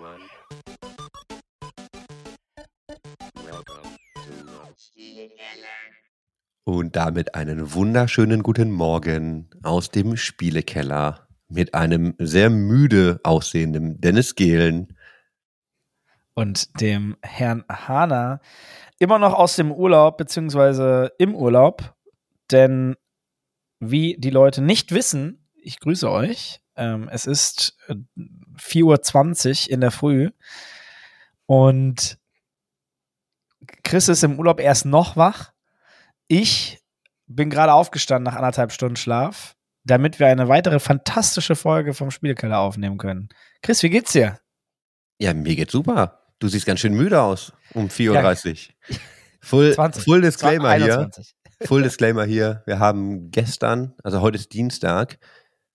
one. Und damit einen wunderschönen guten Morgen aus dem Spielekeller mit einem sehr müde aussehenden Dennis Gehlen. und dem Herrn Hahner immer noch aus dem Urlaub, beziehungsweise im Urlaub. Denn wie die Leute nicht wissen, ich grüße euch. Ähm, es ist äh, 4.20 Uhr in der Früh und Chris ist im Urlaub erst noch wach. Ich bin gerade aufgestanden nach anderthalb Stunden Schlaf, damit wir eine weitere fantastische Folge vom Spielkeller aufnehmen können. Chris, wie geht's dir? Ja, mir geht's super. Du siehst ganz schön müde aus um 4.30 Uhr. Full, 20. Full Disclaimer hier. 21. Full Disclaimer hier. Wir haben gestern, also heute ist Dienstag,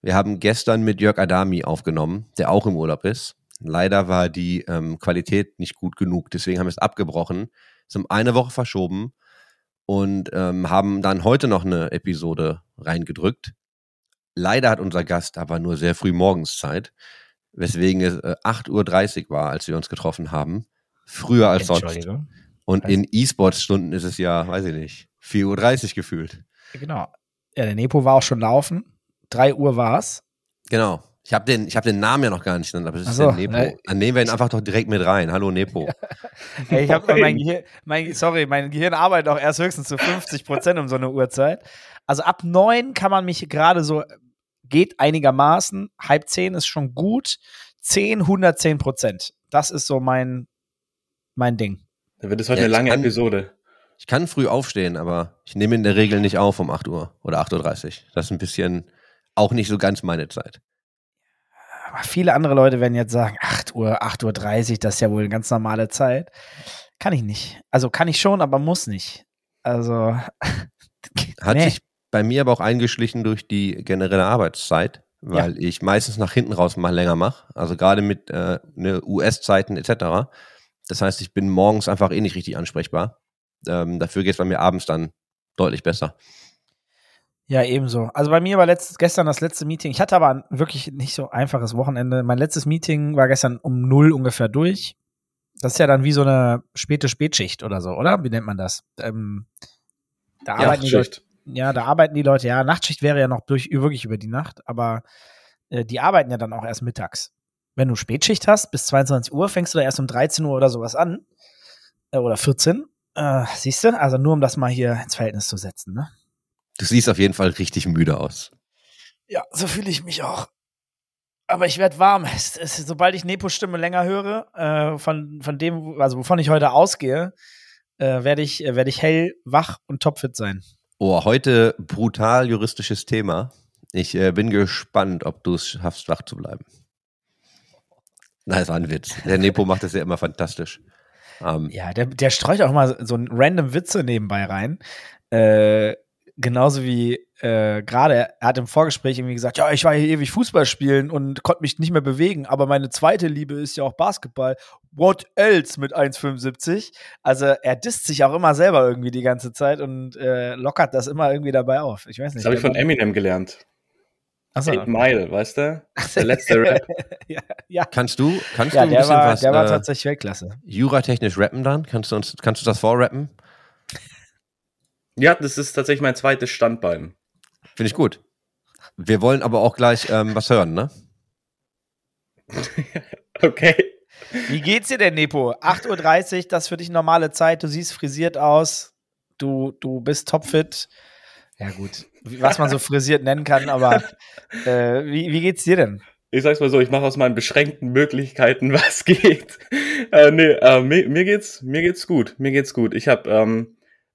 wir haben gestern mit Jörg Adami aufgenommen, der auch im Urlaub ist. Leider war die ähm, Qualität nicht gut genug, deswegen haben wir es abgebrochen, es um eine Woche verschoben und ähm, haben dann heute noch eine Episode reingedrückt. Leider hat unser Gast aber nur sehr früh morgens Zeit, weswegen es äh, 8.30 Uhr war, als wir uns getroffen haben. Früher als sonst. Und in E-Sports-Stunden ist es ja, weiß ich nicht, 4.30 Uhr gefühlt. Genau. Ja, der Nepo war auch schon laufen. 3 Uhr war's. Genau. Ich habe den, ich hab den Namen ja noch gar nicht genannt, aber es ist so, der Nepo. ne. Dann nehmen wir ihn einfach doch direkt mit rein. Hallo Nepo. Hey, ich habe mein Gehirn, mein, sorry, mein Gehirn arbeitet auch erst höchstens zu 50 Prozent um so eine Uhrzeit. Also ab 9 kann man mich gerade so, geht einigermaßen. Halb 10 ist schon gut. 10, 110 Prozent. Das ist so mein, mein Ding. Da wird es heute Ja, eine lange kann- Episode. Ich kann früh aufstehen, aber ich nehme in der Regel nicht auf um 8 Uhr oder 8.30 Uhr. Das ist ein bisschen auch nicht so ganz meine Zeit. Aber viele andere Leute werden jetzt sagen, 8 Uhr, 8.30 Uhr, das ist ja wohl eine ganz normale Zeit. Kann ich nicht. Also kann ich schon, aber muss nicht. Also. Hat nee. sich bei mir aber auch eingeschlichen durch die generelle Arbeitszeit, weil ich meistens nach hinten raus mal länger mache. Also gerade mit äh, ne, US-Zeiten etc. Das heißt, ich bin morgens einfach eh nicht richtig ansprechbar. Ähm, dafür geht es bei mir abends dann deutlich besser. Ja, ebenso. Also bei mir war letzt, gestern das letzte Meeting. Ich hatte aber ein wirklich nicht so einfaches Wochenende. Mein letztes Meeting war gestern um null ungefähr durch. Das ist ja dann wie so eine späte Spätschicht oder so, oder? Wie nennt man das? Ähm, da Ja, arbeiten die Leute, ja, da arbeiten die Leute, ja, Nachtschicht wäre ja noch durch, wirklich über die Nacht, aber äh, die arbeiten ja dann auch erst mittags. Wenn du Spätschicht hast, bis 22 Uhr, fängst du da erst um 13 Uhr oder sowas an. Äh, oder 14. Äh, siehst du? Also nur um das mal hier ins Verhältnis zu setzen, ne? Du siehst auf jeden Fall richtig müde aus. Ja, so fühle ich mich auch. Aber ich werde warm. Es, es, sobald ich Nepos Stimme länger höre, äh, von, von dem, also wovon ich heute ausgehe, äh, werde ich, äh, werde ich hell, wach und topfit sein. Oh, heute brutal juristisches Thema. Ich äh, bin gespannt, ob du es schaffst, wach zu bleiben. Nein, das war ein Witz. Der Nepo macht das ja immer fantastisch. Ähm, Ja, der, der streut auch mal so random Witze nebenbei rein. Äh, genauso wie äh, gerade, er hat im Vorgespräch irgendwie gesagt, ja, ich war hier ewig Fußball spielen und konnte mich nicht mehr bewegen, aber meine zweite Liebe ist ja auch Basketball. What else mit 1,75? Also er disst sich auch immer selber irgendwie die ganze Zeit und äh, lockert das immer irgendwie dabei auf. Ich weiß nicht. Das habe ich von Eminem gelernt. Achso, Eight Mile, weißt du? Der letzte Rap. ja, ja. kannst du, kannst ja du ein der, bisschen war, was der war äh, tatsächlich Weltklasse. juratechnisch rappen dann? Kannst du uns, kannst du das vorrappen? Ja, das ist tatsächlich mein zweites Standbein. Finde ich gut. Wir wollen aber auch gleich ähm, was hören, ne? Okay. Wie geht's dir denn, Nepo? 8.30 Uhr, das ist für dich normale Zeit. Du siehst frisiert aus. Du, du bist topfit. Ja, gut. Was man so frisiert nennen kann, aber äh, wie, wie geht's dir denn? Ich sag's mal so, ich mache aus meinen beschränkten Möglichkeiten, was geht. Äh, nee, äh, mir, mir geht's, mir geht's gut. Mir geht's gut. Ich habe ähm,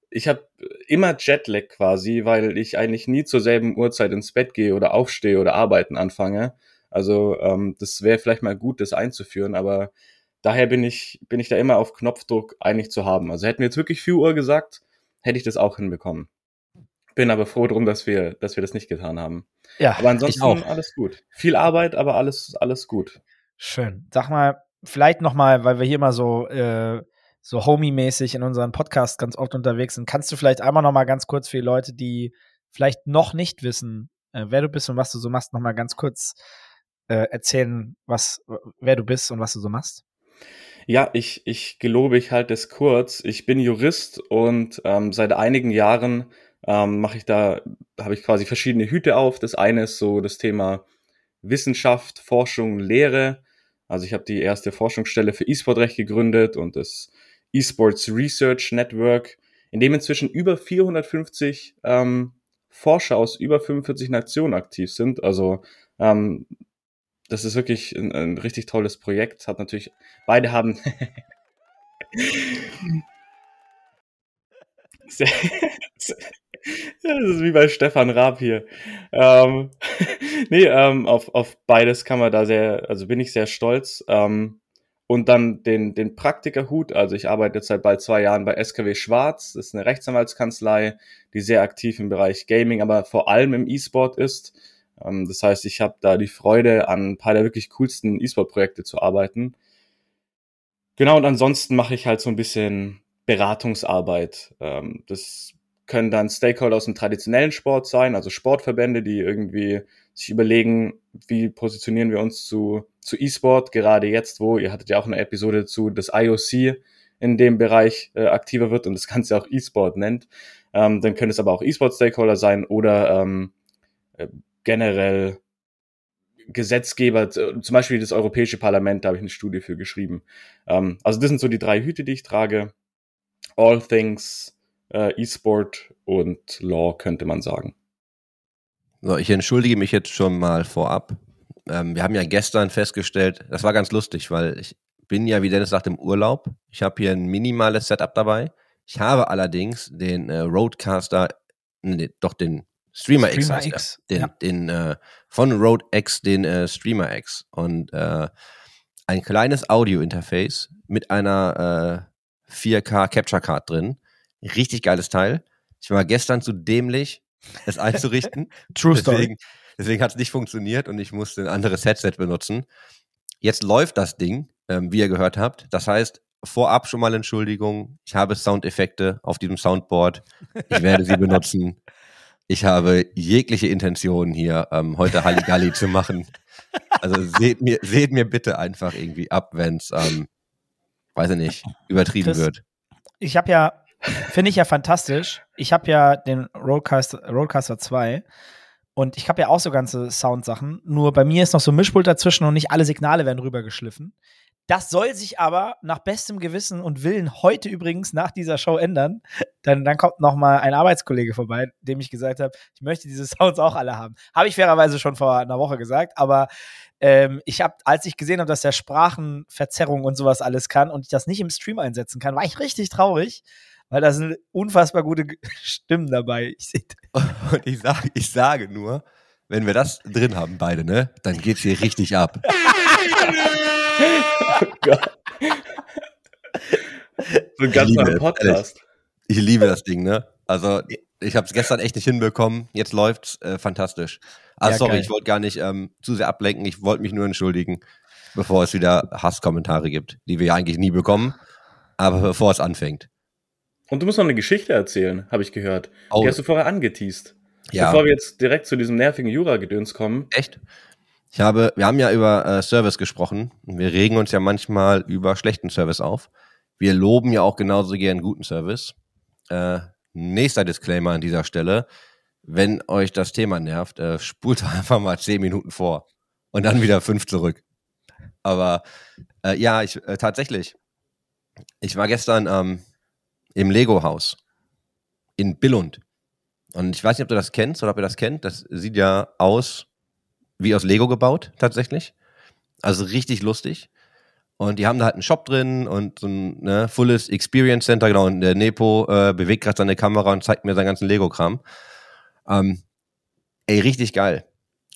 ich habe immer Jetlag quasi, weil ich eigentlich nie zur selben Uhrzeit ins Bett gehe oder aufstehe oder arbeiten anfange. Also ähm, das wäre vielleicht mal gut, das einzuführen, aber daher bin ich, bin ich da immer auf Knopfdruck eigentlich zu haben. Also hätten wir jetzt wirklich 4 Uhr gesagt, hätte ich das auch hinbekommen. Bin aber froh drum, dass wir, dass wir das nicht getan haben. Ja, Aber ansonsten auch. alles gut. Viel Arbeit, aber alles, alles gut. schön. Sag mal, vielleicht noch mal, weil wir hier mal so äh, so homie-mäßig in unserem Podcast ganz oft unterwegs sind, kannst du vielleicht einmal noch mal ganz kurz für die Leute, die vielleicht noch nicht wissen, äh, wer du bist und was du so machst, noch mal ganz kurz äh, erzählen, was, wer du bist und was du so machst? Ja, ich, ich gelobe, ich halte es kurz. Ich bin Jurist und ähm, seit einigen Jahren ähm, mache ich da, habe ich quasi verschiedene Hüte auf. Das eine ist so das Thema Wissenschaft, Forschung, Lehre. Also ich habe die erste Forschungsstelle für E-Sport-Recht gegründet und das E-Sports Research Network, in dem inzwischen über 450 ähm, Forscher aus über 45 Nationen aktiv sind. Also ähm, das ist wirklich ein, ein richtig tolles Projekt. Hat natürlich, beide haben. das ist wie bei Stefan Raab hier. Ähm, nee, ähm, auf, auf beides kann man da sehr, also bin ich sehr stolz. Ähm, und dann den, den Praktikerhut. Also ich arbeite jetzt seit bald zwei Jahren bei SKW Schwarz. Das ist eine Rechtsanwaltskanzlei, die sehr aktiv im Bereich Gaming, aber vor allem im E-Sport ist. Ähm, das heißt, ich habe da die Freude, an ein paar der wirklich coolsten E-Sport-Projekte zu arbeiten. Genau, und ansonsten mache ich halt so ein bisschen Beratungsarbeit. Ähm, das können dann Stakeholder aus dem traditionellen Sport sein, also Sportverbände, die irgendwie sich überlegen, wie positionieren wir uns zu, zu E-Sport, gerade jetzt, wo, ihr hattet ja auch eine Episode zu, das IOC in dem Bereich äh, aktiver wird und das Ganze auch E-Sport nennt. Ähm, dann können es aber auch E-Sport-Stakeholder sein oder ähm, äh, generell Gesetzgeber, zum Beispiel das Europäische Parlament, da habe ich eine Studie für geschrieben. Ähm, also das sind so die drei Hüte, die ich trage. All things äh, E-Sport und Law, könnte man sagen. So, ich entschuldige mich jetzt schon mal vorab. Ähm, wir haben ja gestern festgestellt, das war ganz lustig, weil ich bin ja, wie Dennis sagt, im Urlaub. Ich habe hier ein minimales Setup dabei. Ich habe allerdings den äh, Roadcaster, nee, doch den Streamer, Streamer X, heißt X. Den, ja. den äh, von Rode X, den äh, Streamer X. Und äh, ein kleines Audio-Interface mit einer äh, 4K Capture Card drin. Richtig geiles Teil. Ich war gestern zu dämlich, es einzurichten. True Story. Deswegen, deswegen hat es nicht funktioniert und ich musste ein anderes Headset benutzen. Jetzt läuft das Ding, ähm, wie ihr gehört habt. Das heißt, vorab schon mal Entschuldigung. Ich habe Soundeffekte auf diesem Soundboard. Ich werde sie benutzen. Ich habe jegliche Intention hier ähm, heute Halligalli zu machen. Also seht mir, seht mir bitte einfach irgendwie ab, wenn es, ähm, weiß ich nicht, übertrieben Chris, wird. Ich habe ja, finde ich ja fantastisch. Ich habe ja den Roadcaster, Roadcaster 2 und ich habe ja auch so ganze Soundsachen. Nur bei mir ist noch so ein Mischpult dazwischen und nicht alle Signale werden rübergeschliffen. Das soll sich aber nach bestem Gewissen und Willen heute übrigens nach dieser Show ändern. Dann, dann kommt noch mal ein Arbeitskollege vorbei, dem ich gesagt habe, ich möchte diese Sounds auch alle haben. Habe ich fairerweise schon vor einer Woche gesagt, aber ähm, ich habe, als ich gesehen habe, dass der Sprachenverzerrung und sowas alles kann und ich das nicht im Stream einsetzen kann, war ich richtig traurig, weil da sind unfassbar gute Stimmen dabei. Ich und ich sage, ich sage nur, wenn wir das drin haben, beide, ne, dann geht's hier richtig ab. oh Gott. So ein ganz neuer Podcast. Ich liebe das Ding, ne? Also, ich habe es gestern echt nicht hinbekommen. Jetzt läuft's äh, fantastisch. Ah, ja, sorry, geil. ich wollte gar nicht ähm, zu sehr ablenken. Ich wollte mich nur entschuldigen, bevor es wieder Hasskommentare gibt, die wir ja eigentlich nie bekommen. Aber bevor es anfängt. Und du musst noch eine Geschichte erzählen, habe ich gehört. Oh. Die hast du vorher angeteased. Ja. Bevor wir jetzt direkt zu diesem nervigen Jura-Gedöns kommen. Echt? Ich habe, wir haben ja über äh, Service gesprochen wir regen uns ja manchmal über schlechten Service auf. Wir loben ja auch genauso gern guten Service. Äh, nächster Disclaimer an dieser Stelle. Wenn euch das Thema nervt, äh, spult einfach mal zehn Minuten vor und dann wieder fünf zurück. Aber äh, ja, ich äh, tatsächlich. Ich war gestern ähm, im Lego-Haus in Billund. Und ich weiß nicht, ob du das kennst oder ob ihr das kennt. Das sieht ja aus wie aus Lego gebaut, tatsächlich. Also richtig lustig. Und die haben da halt einen Shop drin und so ein ne, fulles Experience Center, genau. Und der Nepo äh, bewegt gerade seine Kamera und zeigt mir seinen ganzen Lego-Kram. Ähm, ey, richtig geil.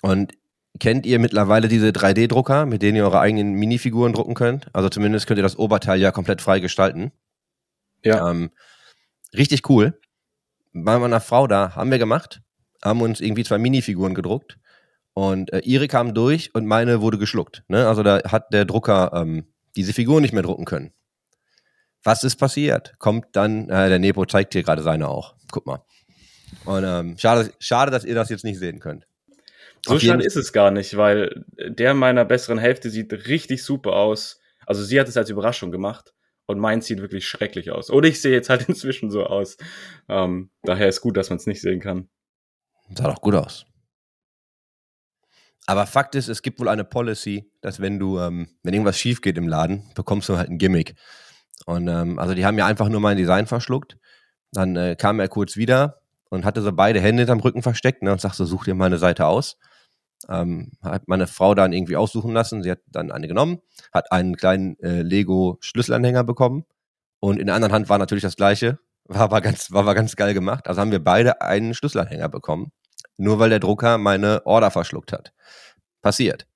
Und kennt ihr mittlerweile diese 3D-Drucker, mit denen ihr eure eigenen Minifiguren drucken könnt? Also zumindest könnt ihr das Oberteil ja komplett frei gestalten. Ja. Ähm, richtig cool. Bei meiner Frau da haben wir gemacht, haben uns irgendwie zwei Minifiguren gedruckt und äh, ihre kam durch und meine wurde geschluckt. Ne? Also da hat der Drucker ähm, diese Figur nicht mehr drucken können. Was ist passiert? Kommt dann, äh, der Nepo zeigt hier gerade seine auch. Guck mal. Und ähm, schade, schade, dass ihr das jetzt nicht sehen könnt. So schade ist es gar nicht, weil der meiner besseren Hälfte sieht richtig super aus. Also sie hat es als Überraschung gemacht und meins sieht wirklich schrecklich aus. Oder ich sehe jetzt halt inzwischen so aus. Ähm, daher ist gut, dass man es nicht sehen kann. Sah doch gut aus. Aber Fakt ist, es gibt wohl eine Policy, dass wenn du, ähm, wenn irgendwas schief geht im Laden, bekommst du halt ein Gimmick. Und ähm, also die haben ja einfach nur mein Design verschluckt. Dann äh, kam er kurz wieder und hatte so beide Hände hinterm Rücken versteckt ne, und sagte, so, such dir mal eine Seite aus. Ähm, hat meine Frau dann irgendwie aussuchen lassen. Sie hat dann eine genommen, hat einen kleinen äh, Lego-Schlüsselanhänger bekommen und in der anderen Hand war natürlich das gleiche. War aber ganz, war aber ganz geil gemacht. Also haben wir beide einen Schlüsselanhänger bekommen. Nur weil der Drucker meine Order verschluckt hat. Passiert.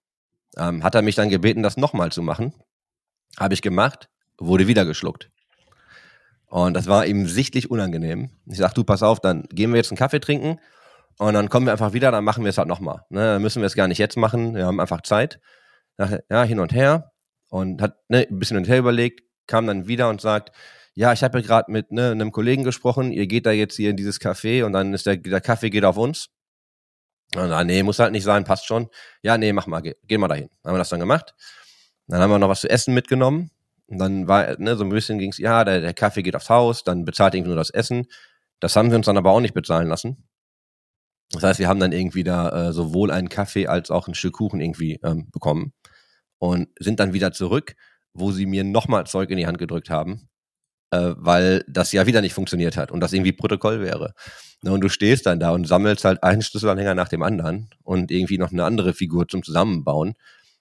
Ähm, hat er mich dann gebeten, das nochmal zu machen. Habe ich gemacht, wurde wieder geschluckt. Und das war ihm sichtlich unangenehm. Ich sag, du, pass auf, dann gehen wir jetzt einen Kaffee trinken und dann kommen wir einfach wieder, dann machen wir es halt nochmal. Ne, dann müssen wir es gar nicht jetzt machen, wir haben einfach Zeit. Ja, hin und her und hat ne, ein bisschen hin und her überlegt, kam dann wieder und sagt, ja, ich habe ja gerade mit ne, einem Kollegen gesprochen, ihr geht da jetzt hier in dieses Café und dann ist der, der Kaffee geht auf uns. Und dann, nee, muss halt nicht sein, passt schon. Ja, nee, mach mal, geh, geh mal dahin. Haben wir das dann gemacht. Dann haben wir noch was zu essen mitgenommen. Und dann war, ne, so ein bisschen ging's, ja, der, der Kaffee geht aufs Haus, dann bezahlt irgendwie nur das Essen. Das haben wir uns dann aber auch nicht bezahlen lassen. Das heißt, wir haben dann irgendwie da äh, sowohl einen Kaffee als auch ein Stück Kuchen irgendwie ähm, bekommen und sind dann wieder zurück, wo sie mir nochmal Zeug in die Hand gedrückt haben, äh, weil das ja wieder nicht funktioniert hat und das irgendwie Protokoll wäre. Na, und du stehst dann da und sammelst halt einen Schlüsselanhänger nach dem anderen und irgendwie noch eine andere Figur zum Zusammenbauen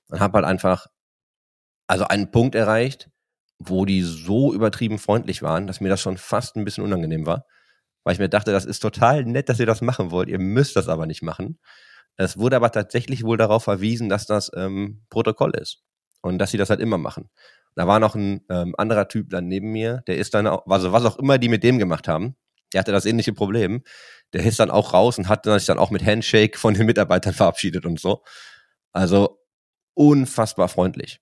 und hab halt einfach also einen Punkt erreicht, wo die so übertrieben freundlich waren, dass mir das schon fast ein bisschen unangenehm war, weil ich mir dachte, das ist total nett, dass ihr das machen wollt, ihr müsst das aber nicht machen. Es wurde aber tatsächlich wohl darauf verwiesen, dass das ähm, Protokoll ist und dass sie das halt immer machen. Da war noch ein ähm, anderer Typ dann neben mir, der ist dann, auch, also was auch immer die mit dem gemacht haben, der hatte das ähnliche Problem. Der ist dann auch raus und hat sich dann auch mit Handshake von den Mitarbeitern verabschiedet und so. Also unfassbar freundlich.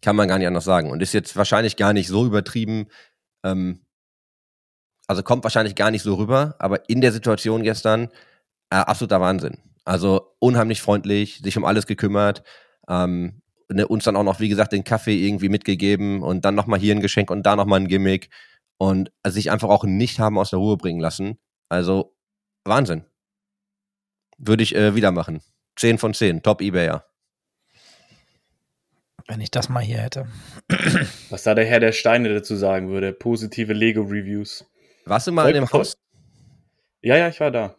Kann man gar nicht anders sagen. Und ist jetzt wahrscheinlich gar nicht so übertrieben, ähm, also kommt wahrscheinlich gar nicht so rüber, aber in der Situation gestern äh, absoluter Wahnsinn. Also unheimlich freundlich, sich um alles gekümmert, ähm, ne, uns dann auch noch, wie gesagt, den Kaffee irgendwie mitgegeben und dann nochmal hier ein Geschenk und da nochmal ein Gimmick und sich einfach auch nicht haben aus der Ruhe bringen lassen. Also Wahnsinn. Würde ich äh, wieder machen. 10 von 10, top Ebayer. Wenn ich das mal hier hätte. Was da der Herr der Steine dazu sagen würde. Positive Lego-Reviews. Warst du mal in dem Voll- Haus? Ja, ja, ich war da.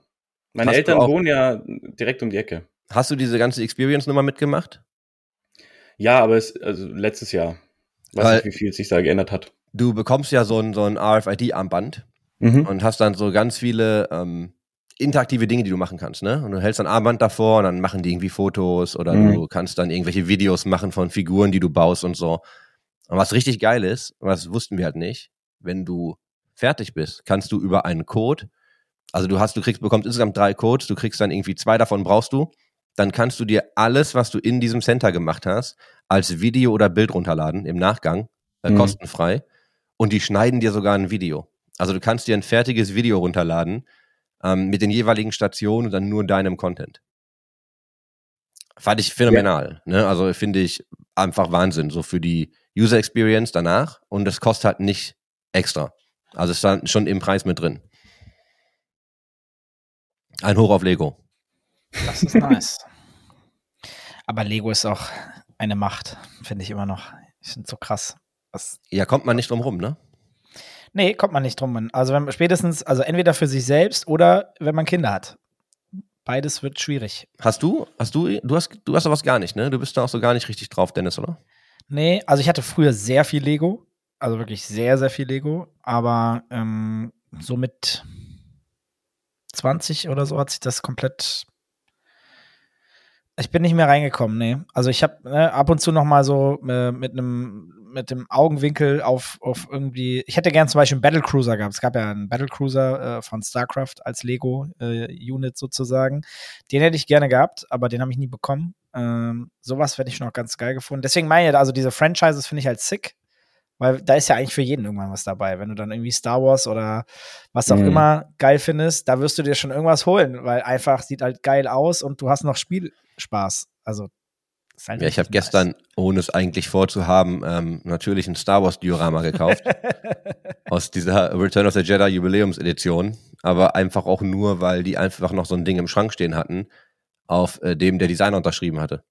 Meine Hast Eltern wohnen ja direkt um die Ecke. Hast du diese ganze Experience-Nummer mitgemacht? Ja, aber es, also letztes Jahr. Weiß Weil- nicht, wie viel sich da geändert hat. Du bekommst ja so ein, so ein RFID-Armband Mhm. und hast dann so ganz viele ähm, interaktive Dinge, die du machen kannst, ne? Und du hältst ein Armband davor und dann machen die irgendwie Fotos oder Mhm. du kannst dann irgendwelche Videos machen von Figuren, die du baust und so. Und was richtig geil ist, was wussten wir halt nicht, wenn du fertig bist, kannst du über einen Code, also du hast, du kriegst, bekommst insgesamt drei Codes, du kriegst dann irgendwie zwei davon brauchst du, dann kannst du dir alles, was du in diesem Center gemacht hast, als Video oder Bild runterladen im Nachgang, äh, Mhm. kostenfrei. Und die schneiden dir sogar ein Video. Also du kannst dir ein fertiges Video runterladen ähm, mit den jeweiligen Stationen und dann nur deinem Content. Fand ich phänomenal. Ne? Also finde ich einfach Wahnsinn, so für die User Experience danach. Und es kostet halt nicht extra. Also es ist dann schon im Preis mit drin. Ein Hoch auf Lego. Das ist nice. Aber Lego ist auch eine Macht, finde ich immer noch. Die sind so krass. Was, Ja, kommt man nicht drum rum, ne? nee, kommt man nicht drum. Also wenn spätestens, also entweder für sich selbst oder wenn man Kinder hat. Beides wird schwierig. Hast du, hast du, du hast, du hast sowas gar nicht, ne? Du bist da auch so gar nicht richtig drauf, Dennis, oder? Nee, also ich hatte früher sehr viel Lego. Also wirklich sehr, sehr viel Lego. Aber ähm, so mit 20 oder so hat sich das komplett. Ich bin nicht mehr reingekommen, nee. Also ich habe ne, ab und zu noch mal so äh, mit einem mit dem Augenwinkel auf, auf irgendwie. Ich hätte gern zum Beispiel einen Battlecruiser gehabt. Es gab ja einen Battlecruiser äh, von StarCraft als Lego-Unit sozusagen. Den hätte ich gerne gehabt, aber den habe ich nie bekommen. Ähm, sowas hätte ich noch ganz geil gefunden. Deswegen meine ich, also diese Franchises finde ich halt sick, weil da ist ja eigentlich für jeden irgendwann was dabei. Wenn du dann irgendwie Star Wars oder was auch Mhm. immer geil findest, da wirst du dir schon irgendwas holen, weil einfach sieht halt geil aus und du hast noch Spielspaß. Also ist halt Ja, ich habe gestern, ohne es eigentlich vorzuhaben, ähm, natürlich ein Star Wars Diorama gekauft. aus dieser Return of the Jedi Jubiläumsedition. Aber einfach auch nur, weil die einfach noch so ein Ding im Schrank stehen hatten, auf äh, dem der Designer unterschrieben hatte.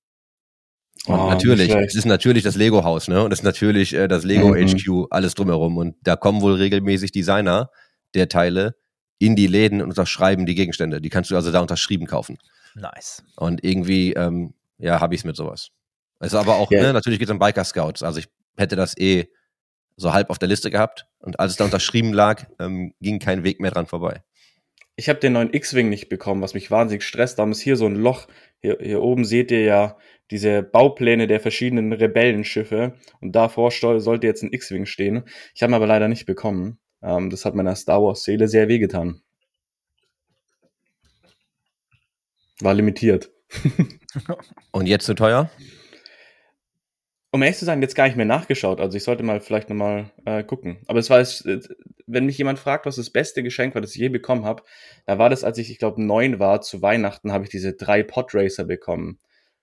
Und Oh, natürlich, es ist natürlich das Lego-Haus, ne? Und es ist natürlich äh, das Lego Mhm. HQ, alles drumherum. Und da kommen wohl regelmäßig Designer der Teile in die Läden und unterschreiben die Gegenstände. Die kannst du also da unterschrieben kaufen. nice. Und irgendwie, ähm, ja, habe ich es mit sowas. Es ist aber auch, Ja. ne, natürlich geht es um Biker Scouts. Also ich hätte das eh so halb auf der Liste gehabt. Und als es da unterschrieben lag, ähm, ging kein Weg mehr dran vorbei. Ich habe den neuen X-Wing nicht bekommen, was mich wahnsinnig stresst. Da ist hier so ein Loch. Hier, hier oben seht ihr ja diese Baupläne der verschiedenen Rebellenschiffe. Und davor sollte jetzt ein X-Wing stehen. Ich habe ihn aber leider nicht bekommen. Ähm, das hat meiner Star Wars-Seele sehr wehgetan. War limitiert. Und jetzt zu teuer? Um ehrlich zu sein, jetzt gar nicht mehr nachgeschaut. Also ich sollte mal vielleicht nochmal äh, gucken. Aber es war, äh, wenn mich jemand fragt, was das beste Geschenk war, das ich je bekommen habe, da war das, als ich, ich glaube, neun war, zu Weihnachten, habe ich diese drei Podracer bekommen.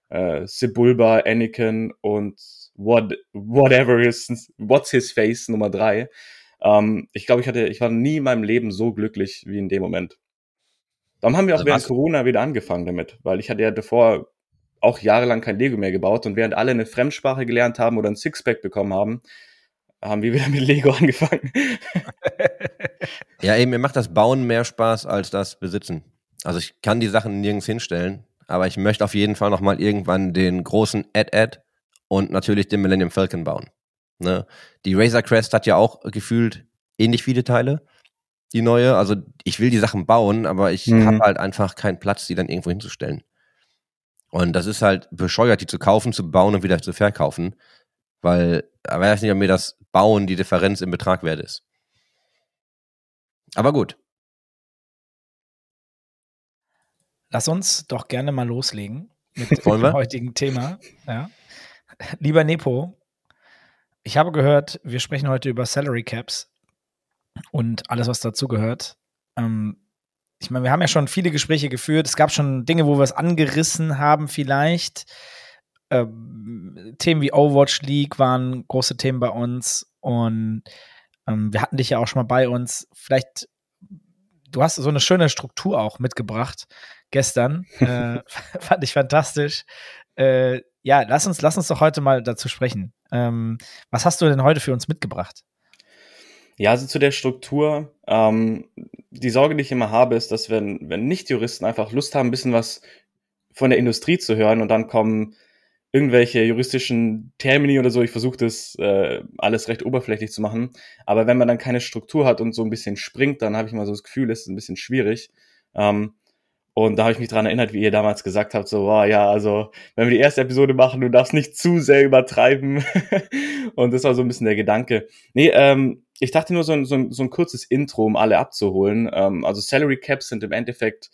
Äh, Sebulba, Anakin und what, whatever is, what's his face Nummer drei. Ähm, ich glaube, ich hatte, ich war nie in meinem Leben so glücklich wie in dem Moment. Darum haben wir auch Also während Corona wieder angefangen damit, weil ich hatte ja davor auch jahrelang kein Lego mehr gebaut und während alle eine Fremdsprache gelernt haben oder ein Sixpack bekommen haben, haben wir wieder mit Lego angefangen. Ja, eben, mir macht das Bauen mehr Spaß als das Besitzen. Also ich kann die Sachen nirgends hinstellen, aber ich möchte auf jeden Fall noch mal irgendwann den großen Ad-Ad und natürlich den Millennium Falcon bauen. Ne? Die Razor Crest hat ja auch gefühlt ähnlich viele Teile, die neue. Also ich will die Sachen bauen, aber ich Mhm. habe halt einfach keinen Platz, die dann irgendwo hinzustellen. Und das ist halt bescheuert, die zu kaufen, zu bauen und wieder zu verkaufen, weil ich weiß nicht, ob mir das Bauen die Differenz im Betrag wert ist. Aber gut. Lass uns doch gerne mal loslegen mit Wollen wir? dem heutigen Thema. Ja. Lieber Nepo, ich habe gehört, wir sprechen heute über Salary Caps und alles, was dazugehört. Ähm, ich meine, wir haben ja schon viele Gespräche geführt. Es gab schon Dinge, wo wir es angerissen haben, vielleicht. Ähm, Themen wie Overwatch League waren große Themen bei uns und ähm, wir hatten dich ja auch schon mal bei uns. Vielleicht, du hast so eine schöne Struktur auch mitgebracht gestern. äh, fand ich fantastisch. Äh, ja, lass uns, lass uns doch heute mal dazu sprechen. Ähm, was hast du denn heute für uns mitgebracht? Ja, also zu der Struktur. Ähm, die Sorge, die ich immer habe, ist, dass wenn, wenn Nicht-Juristen einfach Lust haben, ein bisschen was von der Industrie zu hören und dann kommen irgendwelche juristischen Termini oder so. Ich versuche das äh, alles recht oberflächlich zu machen. Aber wenn man dann keine Struktur hat und so ein bisschen springt, dann habe ich mal so das Gefühl, es ist ein bisschen schwierig. Ähm, und da habe ich mich dran erinnert, wie ihr damals gesagt habt, so, wow, ja, also, wenn wir die erste Episode machen, du darfst nicht zu sehr übertreiben. und das war so ein bisschen der Gedanke. Nee, ähm, ich dachte nur so ein, so ein, so ein kurzes Intro, um alle abzuholen. Ähm, also Salary Caps sind im Endeffekt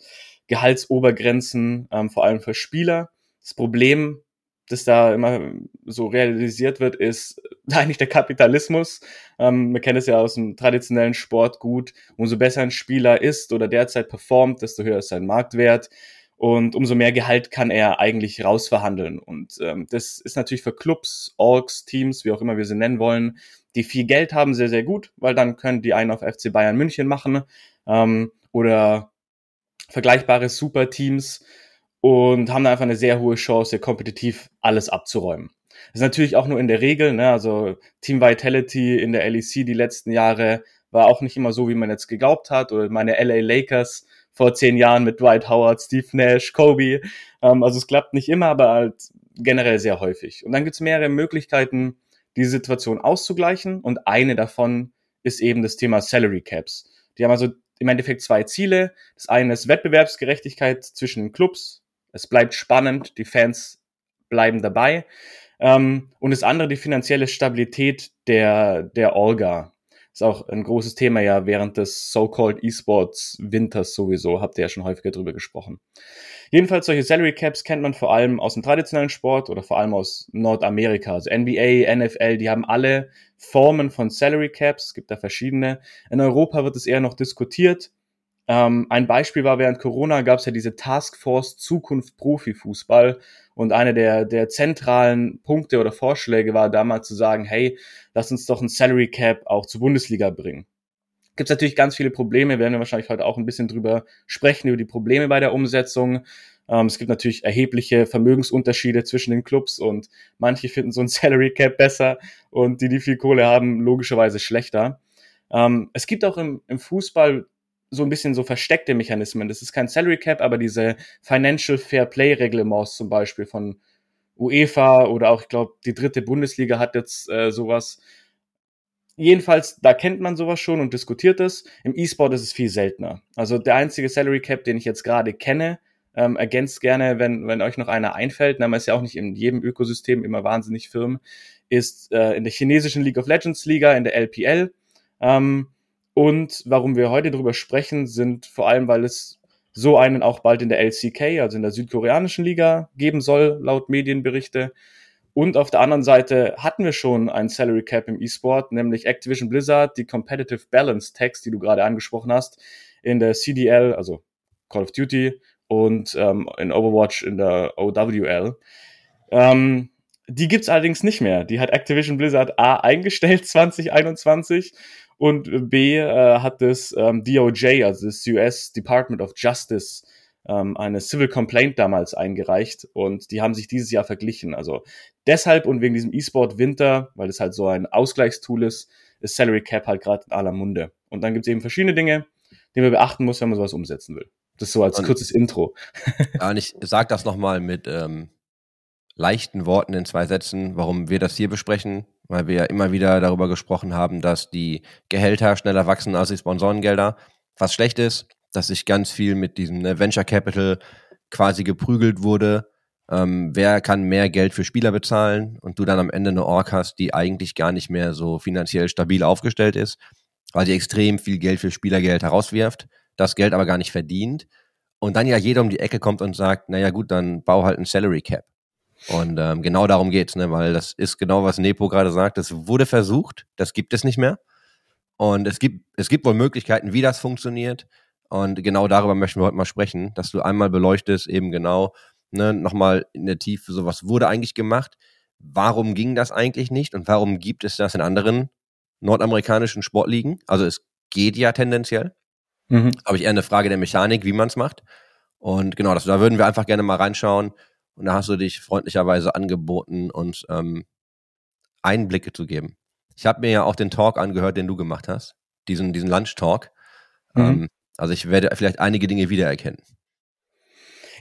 Gehaltsobergrenzen, ähm, vor allem für Spieler. Das Problem, das da immer so realisiert wird, ist eigentlich der Kapitalismus. Ähm, wir kennen es ja aus dem traditionellen Sport gut. Umso besser ein Spieler ist oder derzeit performt, desto höher ist sein Marktwert. Und umso mehr Gehalt kann er eigentlich rausverhandeln. Und ähm, das ist natürlich für Clubs, Orgs, Teams, wie auch immer wir sie nennen wollen, die viel Geld haben, sehr, sehr gut, weil dann können die einen auf FC Bayern München machen ähm, oder vergleichbare Superteams und haben da einfach eine sehr hohe Chance, kompetitiv alles abzuräumen. Das ist natürlich auch nur in der Regel, ne? also Team Vitality in der LEC die letzten Jahre war auch nicht immer so, wie man jetzt geglaubt hat, oder meine LA Lakers vor zehn Jahren mit Dwight Howard, Steve Nash, Kobe. Ähm, also es klappt nicht immer, aber halt generell sehr häufig. Und dann gibt's mehrere Möglichkeiten, die Situation auszugleichen und eine davon ist eben das Thema Salary Caps. Die haben also im Endeffekt zwei Ziele. Das eine ist Wettbewerbsgerechtigkeit zwischen Clubs. Es bleibt spannend, die Fans bleiben dabei. Ähm, und das andere die finanzielle Stabilität der, der Orga. Ist auch ein großes Thema ja während des so-called E-Sports Winters sowieso. Habt ihr ja schon häufiger drüber gesprochen. Jedenfalls solche Salary Caps kennt man vor allem aus dem traditionellen Sport oder vor allem aus Nordamerika. Also NBA, NFL, die haben alle Formen von Salary Caps. Es gibt da verschiedene. In Europa wird es eher noch diskutiert. Ähm, ein Beispiel war, während Corona gab es ja diese Taskforce Zukunft Profifußball und eine der, der zentralen Punkte oder Vorschläge war damals zu sagen, hey, lass uns doch ein Salary Cap auch zur Bundesliga bringen. Gibt es natürlich ganz viele Probleme, werden wir wahrscheinlich heute auch ein bisschen drüber sprechen, über die Probleme bei der Umsetzung. Ähm, es gibt natürlich erhebliche Vermögensunterschiede zwischen den Clubs und manche finden so ein Salary Cap besser und die, die viel Kohle haben, logischerweise schlechter. Ähm, es gibt auch im, im Fußball so ein bisschen so versteckte Mechanismen. Das ist kein Salary Cap, aber diese Financial Fair Play Reglements zum Beispiel von UEFA oder auch, ich glaube, die dritte Bundesliga hat jetzt äh, sowas. Jedenfalls, da kennt man sowas schon und diskutiert es. Im E-Sport ist es viel seltener. Also der einzige Salary Cap, den ich jetzt gerade kenne, ähm, ergänzt gerne, wenn, wenn euch noch einer einfällt, na, man ist ja auch nicht in jedem Ökosystem immer wahnsinnig firm, ist äh, in der chinesischen League of Legends Liga, in der LPL. Ähm, und warum wir heute darüber sprechen, sind vor allem, weil es so einen auch bald in der LCK, also in der südkoreanischen Liga, geben soll, laut Medienberichte. Und auf der anderen Seite hatten wir schon ein Salary Cap im E-Sport, nämlich Activision Blizzard, die Competitive Balance Tax, die du gerade angesprochen hast, in der CDL, also Call of Duty und ähm, in Overwatch in der OWL. Ähm, die gibt's allerdings nicht mehr. Die hat Activision Blizzard A eingestellt 2021 und B äh, hat das ähm, DOJ, also das US Department of Justice, ähm, eine Civil Complaint damals eingereicht und die haben sich dieses Jahr verglichen. Also deshalb und wegen diesem E-Sport Winter, weil es halt so ein Ausgleichstool ist, ist Salary Cap halt gerade in aller Munde. Und dann gibt es eben verschiedene Dinge, die man beachten muss, wenn man sowas umsetzen will. Das ist so als und, kurzes Intro. ja, und ich sag das nochmal mit ähm, leichten Worten in zwei Sätzen, warum wir das hier besprechen weil wir ja immer wieder darüber gesprochen haben, dass die Gehälter schneller wachsen als die Sponsorengelder. Was schlecht ist, dass sich ganz viel mit diesem ne, Venture Capital quasi geprügelt wurde. Ähm, wer kann mehr Geld für Spieler bezahlen und du dann am Ende eine Org hast, die eigentlich gar nicht mehr so finanziell stabil aufgestellt ist, weil sie extrem viel Geld für Spielergeld herauswirft, das Geld aber gar nicht verdient und dann ja jeder um die Ecke kommt und sagt, naja gut, dann bau halt ein Salary Cap. Und ähm, genau darum geht's, ne? weil das ist genau, was Nepo gerade sagt. Das wurde versucht, das gibt es nicht mehr. Und es gibt, es gibt wohl Möglichkeiten, wie das funktioniert. Und genau darüber möchten wir heute mal sprechen, dass du einmal beleuchtest, eben genau, ne, nochmal in der Tiefe, so was wurde eigentlich gemacht, warum ging das eigentlich nicht und warum gibt es das in anderen nordamerikanischen Sportligen? Also es geht ja tendenziell. Mhm. Aber ich eher eine Frage der Mechanik, wie man es macht. Und genau, das, da würden wir einfach gerne mal reinschauen, und da hast du dich freundlicherweise angeboten, uns ähm, Einblicke zu geben. Ich habe mir ja auch den Talk angehört, den du gemacht hast, diesen, diesen Lunch-Talk. Mhm. Ähm, also ich werde vielleicht einige Dinge wiedererkennen.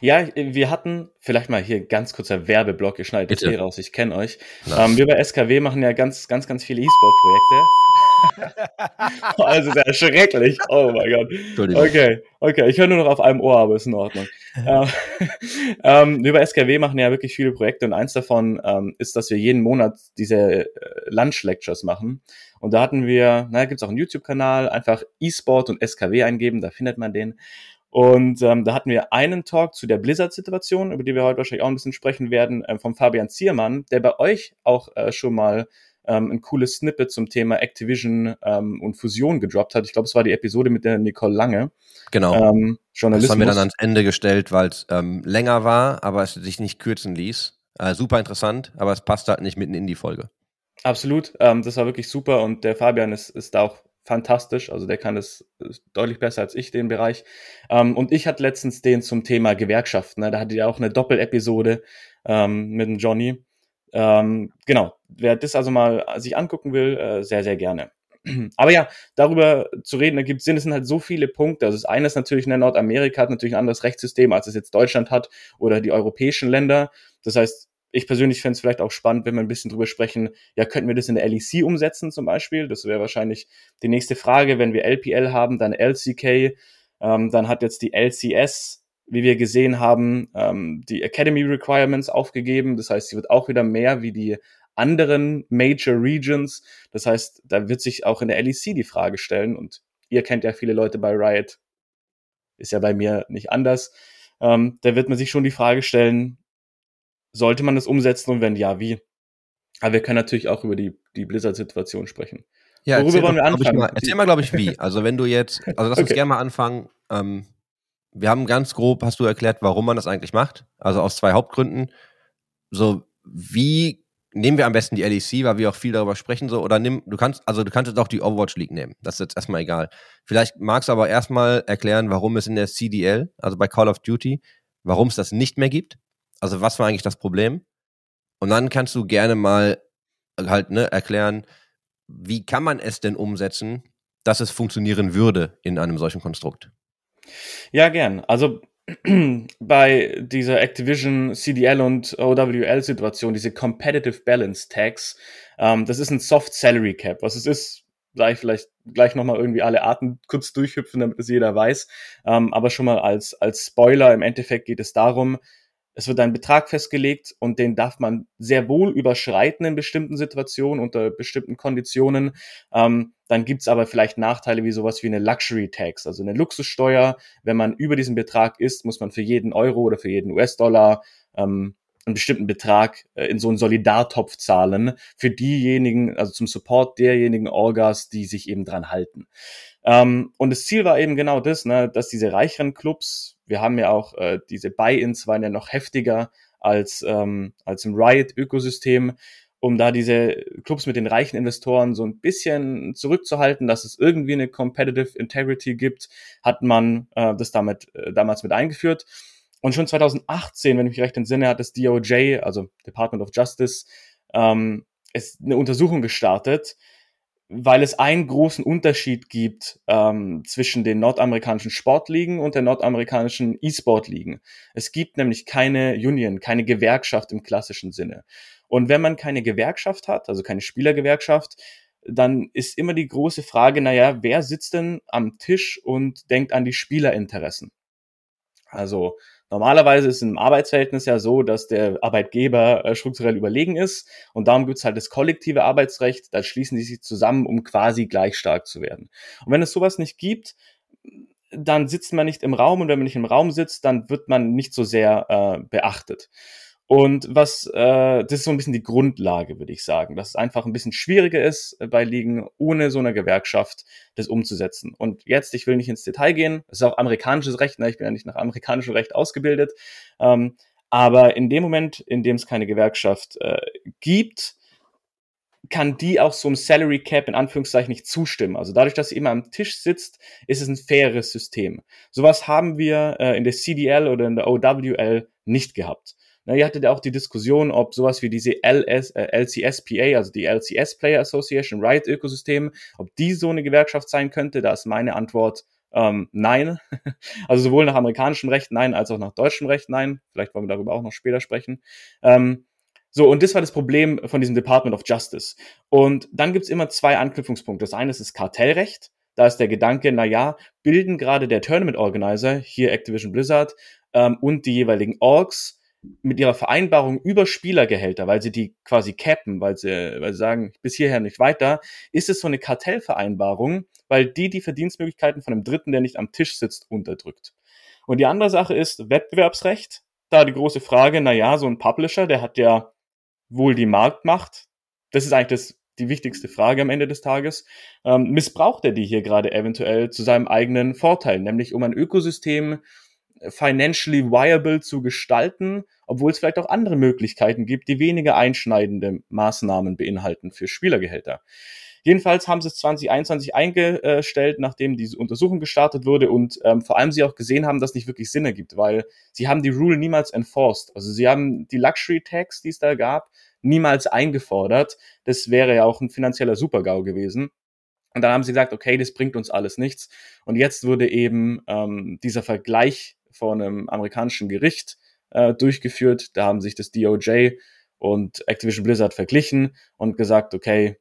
Ja, wir hatten, vielleicht mal hier ganz kurzer Werbeblock, ihr schneidet das hier raus, ich kenne euch. Ähm, wir bei SKW machen ja ganz, ganz, ganz viele E-Sport-Projekte. also sehr schrecklich. Oh mein Gott. Okay, okay. Ich höre nur noch auf einem Ohr, aber ist in Ordnung. ähm, ähm, wir bei SKW machen ja wirklich viele Projekte und eins davon ähm, ist, dass wir jeden Monat diese äh, Lunch-Lectures machen. Und da hatten wir, na, gibt es auch einen YouTube-Kanal, einfach E-Sport und SKW eingeben, da findet man den. Und ähm, da hatten wir einen Talk zu der Blizzard-Situation, über die wir heute wahrscheinlich auch ein bisschen sprechen werden, ähm, vom Fabian Ziermann, der bei euch auch äh, schon mal ähm, ein cooles Snippet zum Thema Activision ähm, und Fusion gedroppt hat. Ich glaube, es war die Episode mit der Nicole Lange. Genau. Ähm, Journalismus. Das haben wir dann ans Ende gestellt, weil es ähm, länger war, aber es sich nicht kürzen ließ. Äh, super interessant, aber es passt halt nicht mitten in die Folge. Absolut. Ähm, das war wirklich super und der Fabian ist, ist da auch fantastisch. Also der kann es deutlich besser als ich, den Bereich. Ähm, und ich hatte letztens den zum Thema Gewerkschaften. Ne? Da hatte ich auch eine Doppelepisode ähm, mit dem Johnny. Ähm, genau, wer das also mal sich angucken will, äh, sehr, sehr gerne. Aber ja, darüber zu reden, da gibt es Sinn, es sind halt so viele Punkte. Also das eine ist natürlich, ne, Nordamerika hat natürlich ein anderes Rechtssystem, als es jetzt Deutschland hat oder die europäischen Länder. Das heißt, ich persönlich fände es vielleicht auch spannend, wenn wir ein bisschen drüber sprechen, ja, könnten wir das in der LEC umsetzen zum Beispiel? Das wäre wahrscheinlich die nächste Frage. Wenn wir LPL haben, dann LCK, ähm, dann hat jetzt die LCS, wie wir gesehen haben, ähm, die Academy Requirements aufgegeben. Das heißt, sie wird auch wieder mehr wie die anderen Major Regions. Das heißt, da wird sich auch in der LEC die Frage stellen und ihr kennt ja viele Leute bei Riot, ist ja bei mir nicht anders. Ähm, da wird man sich schon die Frage stellen, sollte man das umsetzen und wenn ja, wie? Aber wir können natürlich auch über die, die Blizzard-Situation sprechen. Ja, Worüber wollen wir anfangen? Mal, erzähl mal, glaube ich, wie. Also wenn du jetzt, also lass okay. uns gerne mal anfangen. Ähm, wir haben ganz grob, hast du erklärt, warum man das eigentlich macht. Also aus zwei Hauptgründen. So, wie nehmen wir am besten die LEC, weil wir auch viel darüber sprechen, so, oder nimm, du kannst, also du kannst jetzt auch die Overwatch League nehmen. Das ist jetzt erstmal egal. Vielleicht magst du aber erstmal erklären, warum es in der CDL, also bei Call of Duty, warum es das nicht mehr gibt. Also was war eigentlich das Problem? Und dann kannst du gerne mal halt ne, erklären, wie kann man es denn umsetzen, dass es funktionieren würde in einem solchen Konstrukt? Ja, gern. Also bei dieser Activision CDL und OWL Situation, diese Competitive Balance Tags, ähm, das ist ein Soft Salary Cap. Was es ist, sage ich vielleicht gleich nochmal irgendwie alle Arten kurz durchhüpfen, damit es jeder weiß. Ähm, aber schon mal als, als Spoiler, im Endeffekt geht es darum, es wird ein Betrag festgelegt und den darf man sehr wohl überschreiten in bestimmten Situationen, unter bestimmten Konditionen. Ähm, dann gibt's aber vielleicht Nachteile wie sowas wie eine Luxury Tax, also eine Luxussteuer. Wenn man über diesen Betrag ist, muss man für jeden Euro oder für jeden US-Dollar ähm, einen bestimmten Betrag äh, in so einen Solidartopf zahlen für diejenigen, also zum Support derjenigen Orgas, die sich eben dran halten. Ähm, und das Ziel war eben genau das, ne, dass diese reicheren Clubs, wir haben ja auch äh, diese Buy-ins waren ja noch heftiger als, ähm, als im Riot-Ökosystem, um da diese Clubs mit den reichen Investoren so ein bisschen zurückzuhalten, dass es irgendwie eine Competitive Integrity gibt, hat man äh, das damit äh, damals mit eingeführt. Und schon 2018, wenn ich mich recht entsinne, hat das DOJ, also Department of Justice, ähm, ist eine Untersuchung gestartet, weil es einen großen Unterschied gibt ähm, zwischen den nordamerikanischen Sportligen und der nordamerikanischen E-Sport-Ligen. Es gibt nämlich keine Union, keine Gewerkschaft im klassischen Sinne. Und wenn man keine Gewerkschaft hat, also keine Spielergewerkschaft, dann ist immer die große Frage, naja, wer sitzt denn am Tisch und denkt an die Spielerinteressen? Also Normalerweise ist im Arbeitsverhältnis ja so, dass der Arbeitgeber äh, strukturell überlegen ist und darum gibt es halt das kollektive Arbeitsrecht, da schließen die sich zusammen, um quasi gleich stark zu werden. Und wenn es sowas nicht gibt, dann sitzt man nicht im Raum und wenn man nicht im Raum sitzt, dann wird man nicht so sehr äh, beachtet. Und was, äh, das ist so ein bisschen die Grundlage, würde ich sagen, dass es einfach ein bisschen schwieriger ist äh, bei Ligen ohne so eine Gewerkschaft das umzusetzen. Und jetzt, ich will nicht ins Detail gehen, es ist auch amerikanisches Recht, ne? ich bin ja nicht nach amerikanischem Recht ausgebildet, ähm, aber in dem Moment, in dem es keine Gewerkschaft äh, gibt, kann die auch so einem Salary Cap in Anführungszeichen nicht zustimmen. Also dadurch, dass sie immer am Tisch sitzt, ist es ein faires System. Sowas haben wir äh, in der CDL oder in der OWL nicht gehabt. Na, ihr hattet ja auch die Diskussion, ob sowas wie diese LS, äh, LCSPA, also die LCS Player Association, Riot Ökosystem, ob die so eine Gewerkschaft sein könnte. Da ist meine Antwort ähm, nein. also sowohl nach amerikanischem Recht nein, als auch nach deutschem Recht nein. Vielleicht wollen wir darüber auch noch später sprechen. Ähm, so, und das war das Problem von diesem Department of Justice. Und dann gibt's immer zwei Anknüpfungspunkte. Das eine ist das Kartellrecht. Da ist der Gedanke, na ja, bilden gerade der Tournament Organizer, hier Activision Blizzard, ähm, und die jeweiligen Orgs mit ihrer Vereinbarung über Spielergehälter, weil sie die quasi cappen, weil sie, weil sie sagen, bis hierher nicht weiter, ist es so eine Kartellvereinbarung, weil die die Verdienstmöglichkeiten von einem Dritten, der nicht am Tisch sitzt, unterdrückt. Und die andere Sache ist Wettbewerbsrecht. Da die große Frage, na ja, so ein Publisher, der hat ja wohl die Marktmacht. Das ist eigentlich das, die wichtigste Frage am Ende des Tages. Ähm, missbraucht er die hier gerade eventuell zu seinem eigenen Vorteil, nämlich um ein Ökosystem financially viable zu gestalten, obwohl es vielleicht auch andere Möglichkeiten gibt, die weniger einschneidende Maßnahmen beinhalten für Spielergehälter. Jedenfalls haben sie es 2021 eingestellt, nachdem diese Untersuchung gestartet wurde und ähm, vor allem sie auch gesehen haben, dass es nicht wirklich Sinn ergibt, weil sie haben die Rule niemals enforced. Also sie haben die Luxury Tax, die es da gab, niemals eingefordert. Das wäre ja auch ein finanzieller Supergau gewesen. Und dann haben sie gesagt, okay, das bringt uns alles nichts. Und jetzt wurde eben ähm, dieser Vergleich vor einem amerikanischen Gericht äh, durchgeführt. Da haben sich das DOJ und Activision Blizzard verglichen und gesagt, okay,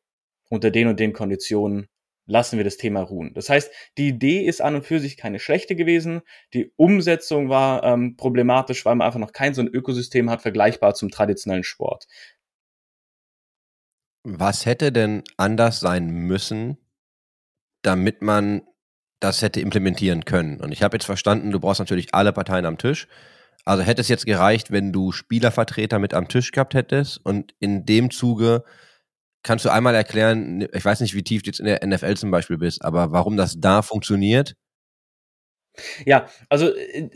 unter den und den Konditionen lassen wir das Thema ruhen. Das heißt, die Idee ist an und für sich keine schlechte gewesen. Die Umsetzung war ähm, problematisch, weil man einfach noch kein so ein Ökosystem hat, vergleichbar zum traditionellen Sport. Was hätte denn anders sein müssen, damit man das hätte implementieren können? Und ich habe jetzt verstanden, du brauchst natürlich alle Parteien am Tisch. Also hätte es jetzt gereicht, wenn du Spielervertreter mit am Tisch gehabt hättest und in dem Zuge kannst du einmal erklären, ich weiß nicht, wie tief du jetzt in der NFL zum Beispiel bist, aber warum das da funktioniert? Ja, also äh,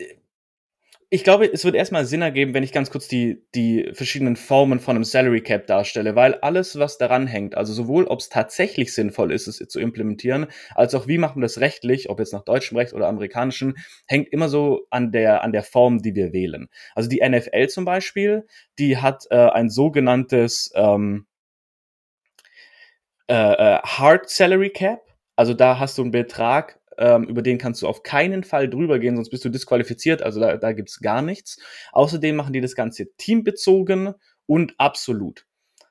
ich glaube, es wird erstmal Sinn ergeben, wenn ich ganz kurz die, die verschiedenen Formen von einem Salary Cap darstelle, weil alles, was daran hängt, also sowohl ob es tatsächlich sinnvoll ist, es zu implementieren, als auch wie machen wir das rechtlich, ob jetzt nach deutschem Recht oder amerikanischem, hängt immer so an der, an der Form, die wir wählen. Also die NFL zum Beispiel, die hat äh, ein sogenanntes ähm, äh, äh, Hard Salary Cap. Also da hast du einen Betrag, ähm, über den kannst du auf keinen Fall drüber gehen, sonst bist du disqualifiziert. Also da, da gibt's gar nichts. Außerdem machen die das Ganze teambezogen und absolut.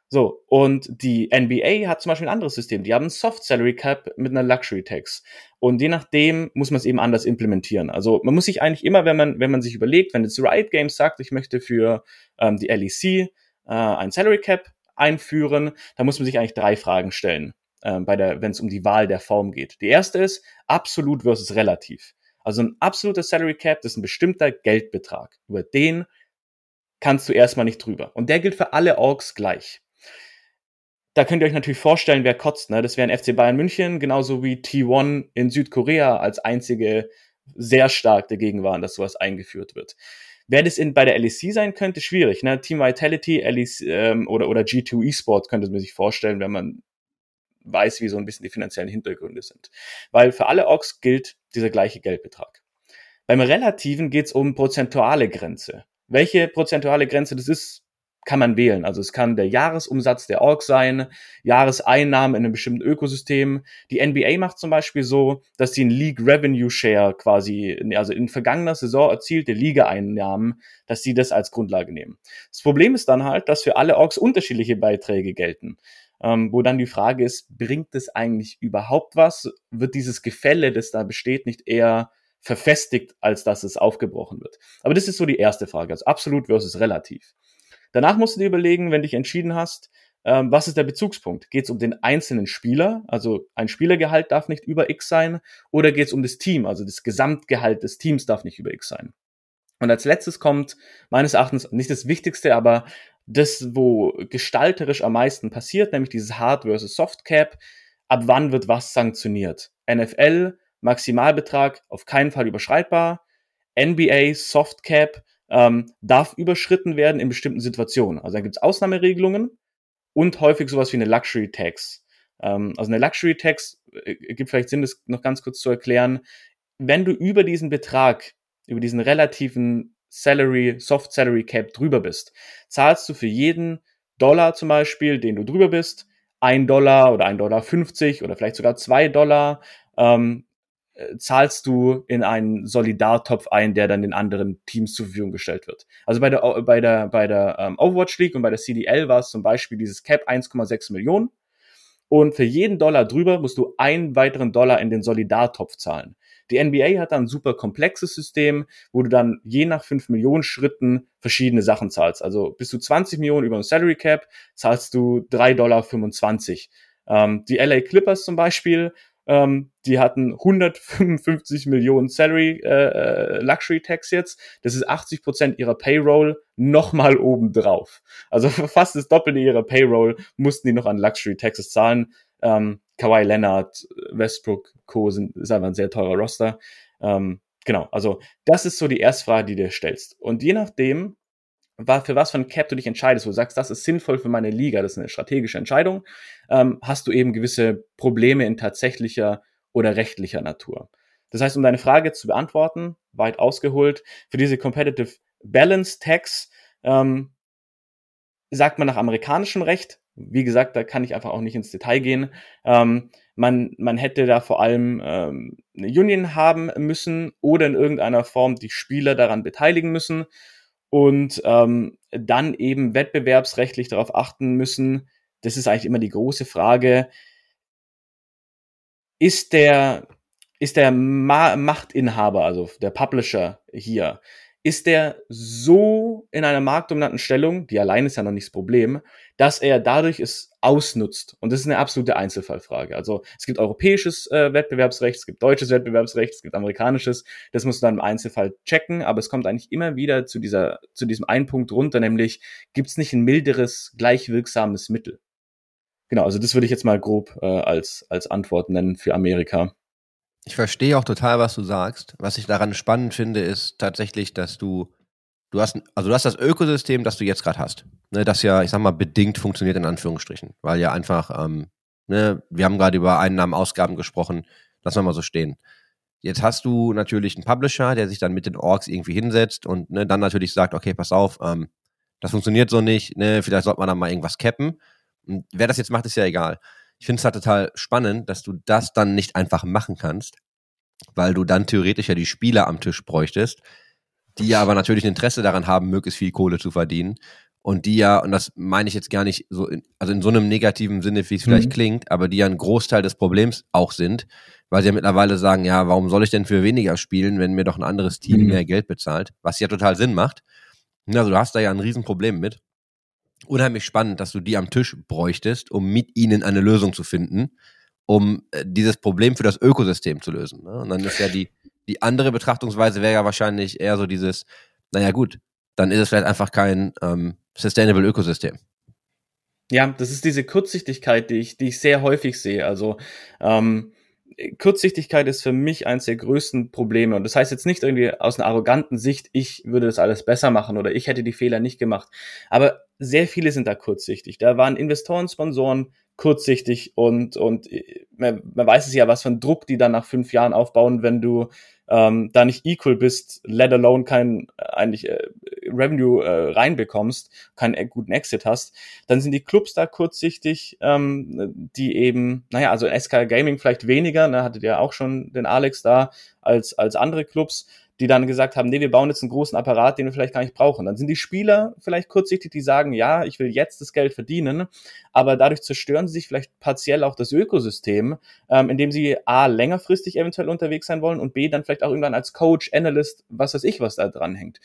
So, und die NBA hat zum Beispiel ein anderes System. Die haben ein Soft Salary Cap mit einer Luxury Tax. Und je nachdem muss man es eben anders implementieren. Also man muss sich eigentlich immer, wenn man, wenn man sich überlegt, wenn jetzt Riot Games sagt, ich möchte für ähm, die LEC äh, ein Salary Cap einführen, dann muss man sich eigentlich drei Fragen stellen äh, bei der, wenn es um die Wahl der Form geht. Die erste ist absolut versus relativ. Also ein absoluter Salary Cap das ist ein bestimmter Geldbetrag. Über den kannst du erstmal nicht drüber. Und der gilt für alle Orgs gleich. Da könnt ihr euch natürlich vorstellen, wer kotzt. Ne? Das wäre ein FC Bayern München, genauso wie T1 in Südkorea als einzige sehr stark dagegen waren, dass sowas eingeführt wird. Wer das in, bei der LEC sein könnte, schwierig. Ne? Team Vitality LEC, ähm, oder, oder G2 Esports könnte man sich vorstellen, wenn man weiß, wie so ein bisschen die finanziellen Hintergründe sind. Weil für alle Orks gilt dieser gleiche Geldbetrag. Beim Relativen geht es um prozentuale Grenze. Welche prozentuale Grenze das ist, kann man wählen. Also es kann der Jahresumsatz der Org sein, Jahreseinnahmen in einem bestimmten Ökosystem. Die NBA macht zum Beispiel so, dass sie einen League Revenue Share quasi, also in vergangener Saison erzielte Liga-Einnahmen, dass sie das als Grundlage nehmen. Das Problem ist dann halt, dass für alle Orgs unterschiedliche Beiträge gelten ähm, wo dann die Frage ist, bringt es eigentlich überhaupt was? Wird dieses Gefälle, das da besteht, nicht eher verfestigt, als dass es aufgebrochen wird? Aber das ist so die erste Frage, also absolut versus relativ. Danach musst du dir überlegen, wenn dich entschieden hast, ähm, was ist der Bezugspunkt? Geht es um den einzelnen Spieler, also ein Spielergehalt darf nicht über X sein, oder geht es um das Team, also das Gesamtgehalt des Teams darf nicht über X sein? Und als letztes kommt meines Erachtens nicht das Wichtigste, aber das, wo gestalterisch am meisten passiert, nämlich dieses Hard versus Soft Cap. Ab wann wird was sanktioniert? NFL, Maximalbetrag auf keinen Fall überschreitbar. NBA, Soft Cap ähm, darf überschritten werden in bestimmten Situationen. Also da gibt es Ausnahmeregelungen und häufig sowas wie eine Luxury Tax. Ähm, also eine Luxury Tax äh, gibt vielleicht Sinn, das noch ganz kurz zu erklären. Wenn du über diesen Betrag, über diesen relativen Salary, Soft Salary Cap drüber bist, zahlst du für jeden Dollar zum Beispiel, den du drüber bist, ein Dollar oder ein Dollar 50 oder vielleicht sogar zwei Dollar, ähm, äh, zahlst du in einen Solidartopf ein, der dann den anderen Teams zur Verfügung gestellt wird. Also bei der, bei der, bei der ähm, Overwatch League und bei der CDL war es zum Beispiel dieses Cap 1,6 Millionen. Und für jeden Dollar drüber musst du einen weiteren Dollar in den Solidartopf zahlen. Die NBA hat dann ein super komplexes System, wo du dann je nach 5 Millionen Schritten verschiedene Sachen zahlst. Also bis zu 20 Millionen über ein Salary Cap zahlst du 3,25 Dollar. Ähm, die LA Clippers zum Beispiel, ähm, die hatten 155 Millionen Salary äh, äh, Luxury Tax jetzt. Das ist 80 Prozent ihrer Payroll nochmal obendrauf. Also fast das Doppelte ihrer Payroll mussten die noch an Luxury Taxes zahlen. Ähm, Kawhi Leonard, Westbrook, Co. Sind, ist einfach ein sehr teurer Roster. Ähm, genau, also das ist so die erste Frage, die du dir stellst. Und je nachdem, für was ein Cap du dich entscheidest, wo du sagst, das ist sinnvoll für meine Liga, das ist eine strategische Entscheidung, ähm, hast du eben gewisse Probleme in tatsächlicher oder rechtlicher Natur. Das heißt, um deine Frage zu beantworten, weit ausgeholt, für diese Competitive Balance Tax ähm, sagt man nach amerikanischem Recht, wie gesagt, da kann ich einfach auch nicht ins Detail gehen. Ähm, man, man hätte da vor allem ähm, eine Union haben müssen oder in irgendeiner Form die Spieler daran beteiligen müssen und ähm, dann eben wettbewerbsrechtlich darauf achten müssen. Das ist eigentlich immer die große Frage. Ist der, ist der Ma Machtinhaber, also der Publisher hier, ist der so in einer marktdominanten Stellung, die allein ist ja noch nicht das Problem, dass er dadurch es ausnutzt. Und das ist eine absolute Einzelfallfrage. Also es gibt europäisches äh, Wettbewerbsrecht, es gibt deutsches Wettbewerbsrecht, es gibt amerikanisches. Das musst du dann im Einzelfall checken, aber es kommt eigentlich immer wieder zu dieser, zu diesem einen Punkt runter, nämlich gibt es nicht ein milderes, gleichwirksames Mittel? Genau, also das würde ich jetzt mal grob äh, als, als Antwort nennen für Amerika. Ich verstehe auch total, was du sagst. Was ich daran spannend finde, ist tatsächlich, dass du, du hast, also du hast das Ökosystem, das du jetzt gerade hast. Ne, das ja, ich sag mal, bedingt funktioniert in Anführungsstrichen. Weil ja einfach, ähm, ne, wir haben gerade über Einnahmen, Ausgaben gesprochen, lassen wir mal so stehen. Jetzt hast du natürlich einen Publisher, der sich dann mit den Orgs irgendwie hinsetzt und ne, dann natürlich sagt, okay, pass auf, ähm, das funktioniert so nicht, ne, vielleicht sollte man da mal irgendwas cappen. Und wer das jetzt macht, ist ja egal ich finde es halt total spannend, dass du das dann nicht einfach machen kannst, weil du dann theoretisch ja die Spieler am Tisch bräuchtest, die ja aber natürlich ein Interesse daran haben, möglichst viel Kohle zu verdienen. Und die ja, und das meine ich jetzt gar nicht so, in, also in so einem negativen Sinne, wie es vielleicht mhm. klingt, aber die ja ein Großteil des Problems auch sind, weil sie ja mittlerweile sagen, ja, warum soll ich denn für weniger spielen, wenn mir doch ein anderes Team mhm. mehr Geld bezahlt? Was ja total Sinn macht. Also du hast da ja ein Riesenproblem mit unheimlich spannend, dass du die am Tisch bräuchtest, um mit ihnen eine Lösung zu finden, um äh, dieses Problem für das Ökosystem zu lösen. Ne? Und dann ist ja die, die andere Betrachtungsweise wäre ja wahrscheinlich eher so dieses, naja gut, dann ist es vielleicht einfach kein ähm, Sustainable Ökosystem. Ja, das ist diese Kurzsichtigkeit, die ich, die ich sehr häufig sehe. Also ähm, Kurzsichtigkeit ist für mich eines der größten Probleme. Und das heißt jetzt nicht irgendwie aus einer arroganten Sicht, ich würde das alles besser machen oder ich hätte die Fehler nicht gemacht. Aber sehr viele sind da kurzsichtig. Da waren Investoren, Sponsoren kurzsichtig und, und äh, man, man weiß es ja, was für einen Druck die dann nach fünf Jahren aufbauen, wenn du ähm, da nicht equal bist, let alone kein äh, eigentlich äh, Revenue äh, reinbekommst, keinen äh, guten Exit hast, dann sind die Clubs da kurzsichtig, ähm, die eben, naja, also SK Gaming vielleicht weniger, ne, hattet ihr auch schon den Alex da als, als andere Clubs, die dann gesagt haben, nee, wir bauen jetzt einen großen Apparat, den wir vielleicht gar nicht brauchen. Dann sind die Spieler vielleicht kurzsichtig, die sagen, ja, ich will jetzt das Geld verdienen, aber dadurch zerstören sie sich vielleicht partiell auch das Ökosystem, ähm, indem sie A, längerfristig eventuell unterwegs sein wollen und B, dann vielleicht auch irgendwann als Coach, Analyst, was weiß ich, was da dran hängt.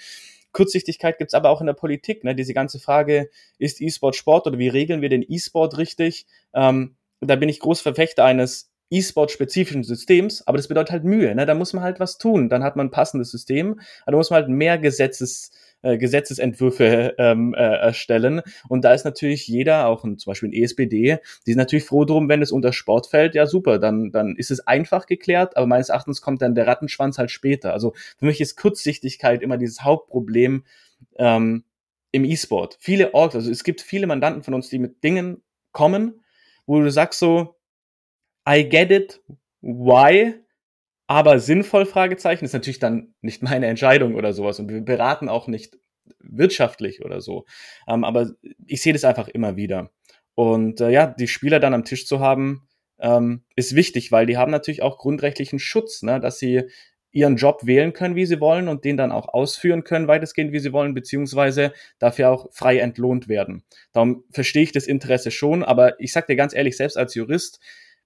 Kurzsichtigkeit gibt's aber auch in der Politik, ne? diese ganze Frage, ist E-Sport Sport oder wie regeln wir den E-Sport richtig? Ähm, da bin ich groß Verfechter eines E-Sport-spezifischen Systems, aber das bedeutet halt Mühe. Ne? Da muss man halt was tun. Dann hat man ein passendes System, aber da muss man halt mehr Gesetzes, äh, Gesetzesentwürfe ähm, äh, erstellen. Und da ist natürlich jeder, auch ein, zum Beispiel ein ESPD, die sind natürlich froh drum, wenn es unter Sport fällt. Ja, super, dann, dann ist es einfach geklärt, aber meines Erachtens kommt dann der Rattenschwanz halt später. Also für mich ist Kurzsichtigkeit immer dieses Hauptproblem ähm, im E-Sport. Viele Orgs, also es gibt viele Mandanten von uns, die mit Dingen kommen, wo du sagst so, I get it, why, aber sinnvoll Fragezeichen ist natürlich dann nicht meine Entscheidung oder sowas und wir beraten auch nicht wirtschaftlich oder so. Ähm, aber ich sehe das einfach immer wieder. Und äh, ja, die Spieler dann am Tisch zu haben, ähm, ist wichtig, weil die haben natürlich auch grundrechtlichen Schutz, ne, dass sie ihren Job wählen können, wie sie wollen und den dann auch ausführen können, weitestgehend, wie sie wollen, beziehungsweise dafür auch frei entlohnt werden. Darum verstehe ich das Interesse schon, aber ich sag dir ganz ehrlich, selbst als Jurist,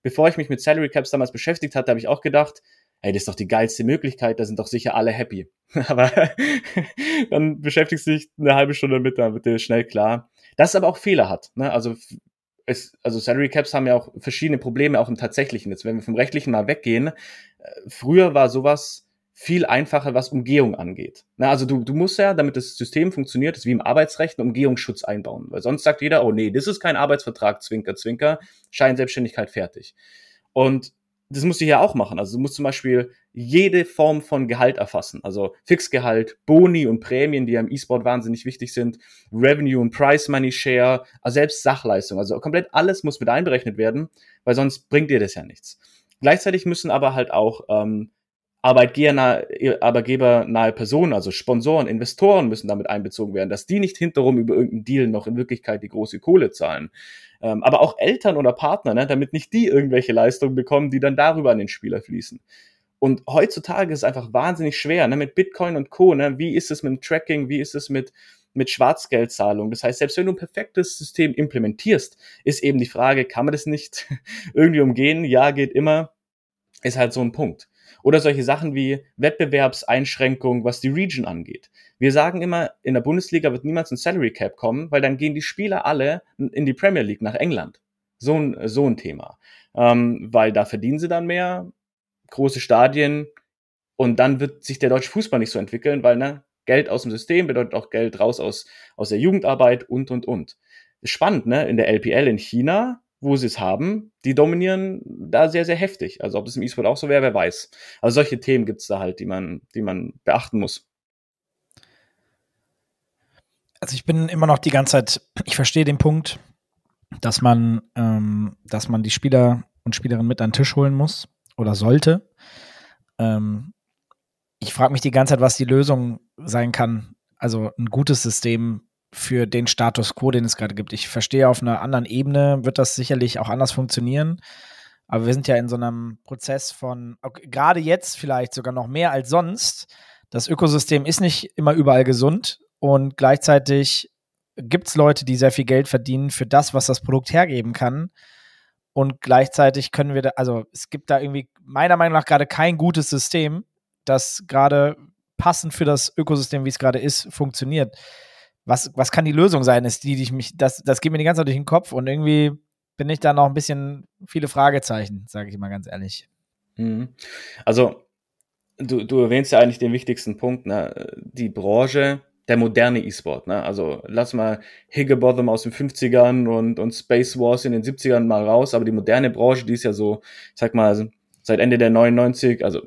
bevor ich mich mit Salary Caps damals beschäftigt hatte, habe ich auch gedacht, ey, das ist doch die geilste Möglichkeit, da sind doch sicher alle happy. aber dann beschäftigst du dich eine halbe Stunde mit, dann wird dir schnell klar, dass es aber auch Fehler hat. Ne? Also es, also Salary Caps haben ja auch verschiedene Probleme, auch im tatsächlichen. Jetzt, wenn wir vom rechtlichen mal weggehen, äh, früher war sowas viel einfacher, was Umgehung angeht. Na, also du, du musst ja, damit das System funktioniert, ist wie im Arbeitsrecht, einen Umgehungsschutz einbauen. Weil sonst sagt jeder, oh nee, das ist kein Arbeitsvertrag, Zwinker, Zwinker, Scheinselbstständigkeit fertig. Und das musst du hier auch machen. Also du musst zum Beispiel jede Form von Gehalt erfassen. Also Fixgehalt, Boni und Prämien, die ja im E-Sport wahnsinnig wichtig sind, Revenue und Price Money Share, also selbst Sachleistung. Also komplett alles muss mit einberechnet werden, weil sonst bringt dir das ja nichts. Gleichzeitig müssen aber halt auch ähm, arbeitgebernahe, arbeitgebernahe Personen, also Sponsoren, Investoren müssen damit einbezogen werden, dass die nicht hinterrum über irgendeinen Deal noch in Wirklichkeit die große Kohle zahlen. Ähm, aber auch Eltern oder Partner, ne, damit nicht die irgendwelche Leistungen bekommen, die dann darüber an den Spieler fließen. Und heutzutage ist es einfach wahnsinnig schwer, ne, mit Bitcoin und Co. Ne, wie ist es mit dem Tracking, wie ist es mit, mit Schwarzgeldzahlung? Das heißt, selbst wenn du ein perfektes System implementierst, ist eben die Frage, kann man das nicht irgendwie umgehen? Ja, geht immer. Ist halt so ein Punkt. Oder solche Sachen wie Wettbewerbseinschränkungen, was die Region angeht. Wir sagen immer, in der Bundesliga wird niemals ein Salary Cap kommen, weil dann gehen die Spieler alle in die Premier League nach England. So ein, so ein Thema. Ähm, weil da verdienen sie dann mehr, große Stadien und dann wird sich der deutsche Fußball nicht so entwickeln, weil ne, Geld aus dem System bedeutet auch Geld raus aus, aus der Jugendarbeit und, und, und. Spannend, ne? In der LPL in China, wo sie es haben, die dominieren da sehr, sehr heftig. Also ob es im E-Sport auch so wäre, wer weiß. Also solche Themen gibt's da halt, die man, die man beachten muss. Also ich bin immer noch die ganze Zeit, ich verstehe den Punkt, dass man, ähm, dass man die Spieler und Spielerinnen mit an den Tisch holen muss oder sollte. Ähm, ich frage mich die ganze Zeit, was die Lösung sein kann. Also ein gutes System für den Status quo, den es gerade gibt. Ich verstehe, auf einer anderen Ebene wird das sicherlich auch anders funktionieren. Aber wir sind ja in so einem Prozess von, okay, gerade jetzt vielleicht sogar noch mehr als sonst. Das Ökosystem ist nicht immer überall gesund und gleichzeitig gibt es Leute, die sehr viel Geld verdienen für das, was das Produkt hergeben kann. Und gleichzeitig können wir da, also es gibt da irgendwie meiner Meinung nach gerade kein gutes System, das gerade passend für das Ökosystem, wie es gerade ist, funktioniert. Was, was kann die Lösung sein, ist die, die ich mich, das, das geht mir die ganze Zeit durch den Kopf und irgendwie bin ich da noch ein bisschen viele Fragezeichen, sage ich mal ganz ehrlich. Mhm. Also, du, du erwähnst ja eigentlich den wichtigsten Punkt, ne? die Branche, der moderne E-Sport. Ne? Also lass mal Higglebottom aus den 50ern und, und Space Wars in den 70ern mal raus, aber die moderne Branche, die ist ja so, ich sag mal, seit Ende der 99, also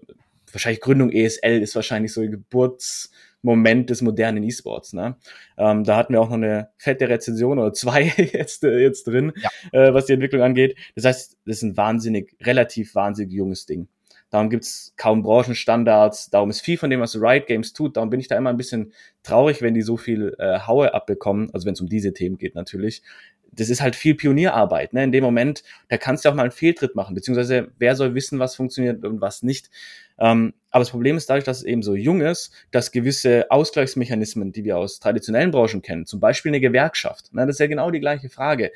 wahrscheinlich Gründung ESL ist wahrscheinlich so ein Geburtsmoment des modernen E-Sports. Ne? Ähm, da hatten wir auch noch eine fette Rezension oder zwei jetzt, äh, jetzt drin, ja. äh, was die Entwicklung angeht. Das heißt, das ist ein wahnsinnig, relativ wahnsinnig junges Ding. Darum gibt's kaum Branchenstandards. Darum ist viel von dem, was Riot Games tut. Darum bin ich da immer ein bisschen traurig, wenn die so viel äh, Haue abbekommen. Also wenn es um diese Themen geht natürlich. Das ist halt viel Pionierarbeit. Ne? In dem Moment, da kannst du auch mal einen Fehltritt machen. Beziehungsweise wer soll wissen, was funktioniert und was nicht. Ähm, aber das Problem ist dadurch, dass es eben so jung ist, dass gewisse Ausgleichsmechanismen, die wir aus traditionellen Branchen kennen, zum Beispiel eine Gewerkschaft, ne, das ist ja genau die gleiche Frage.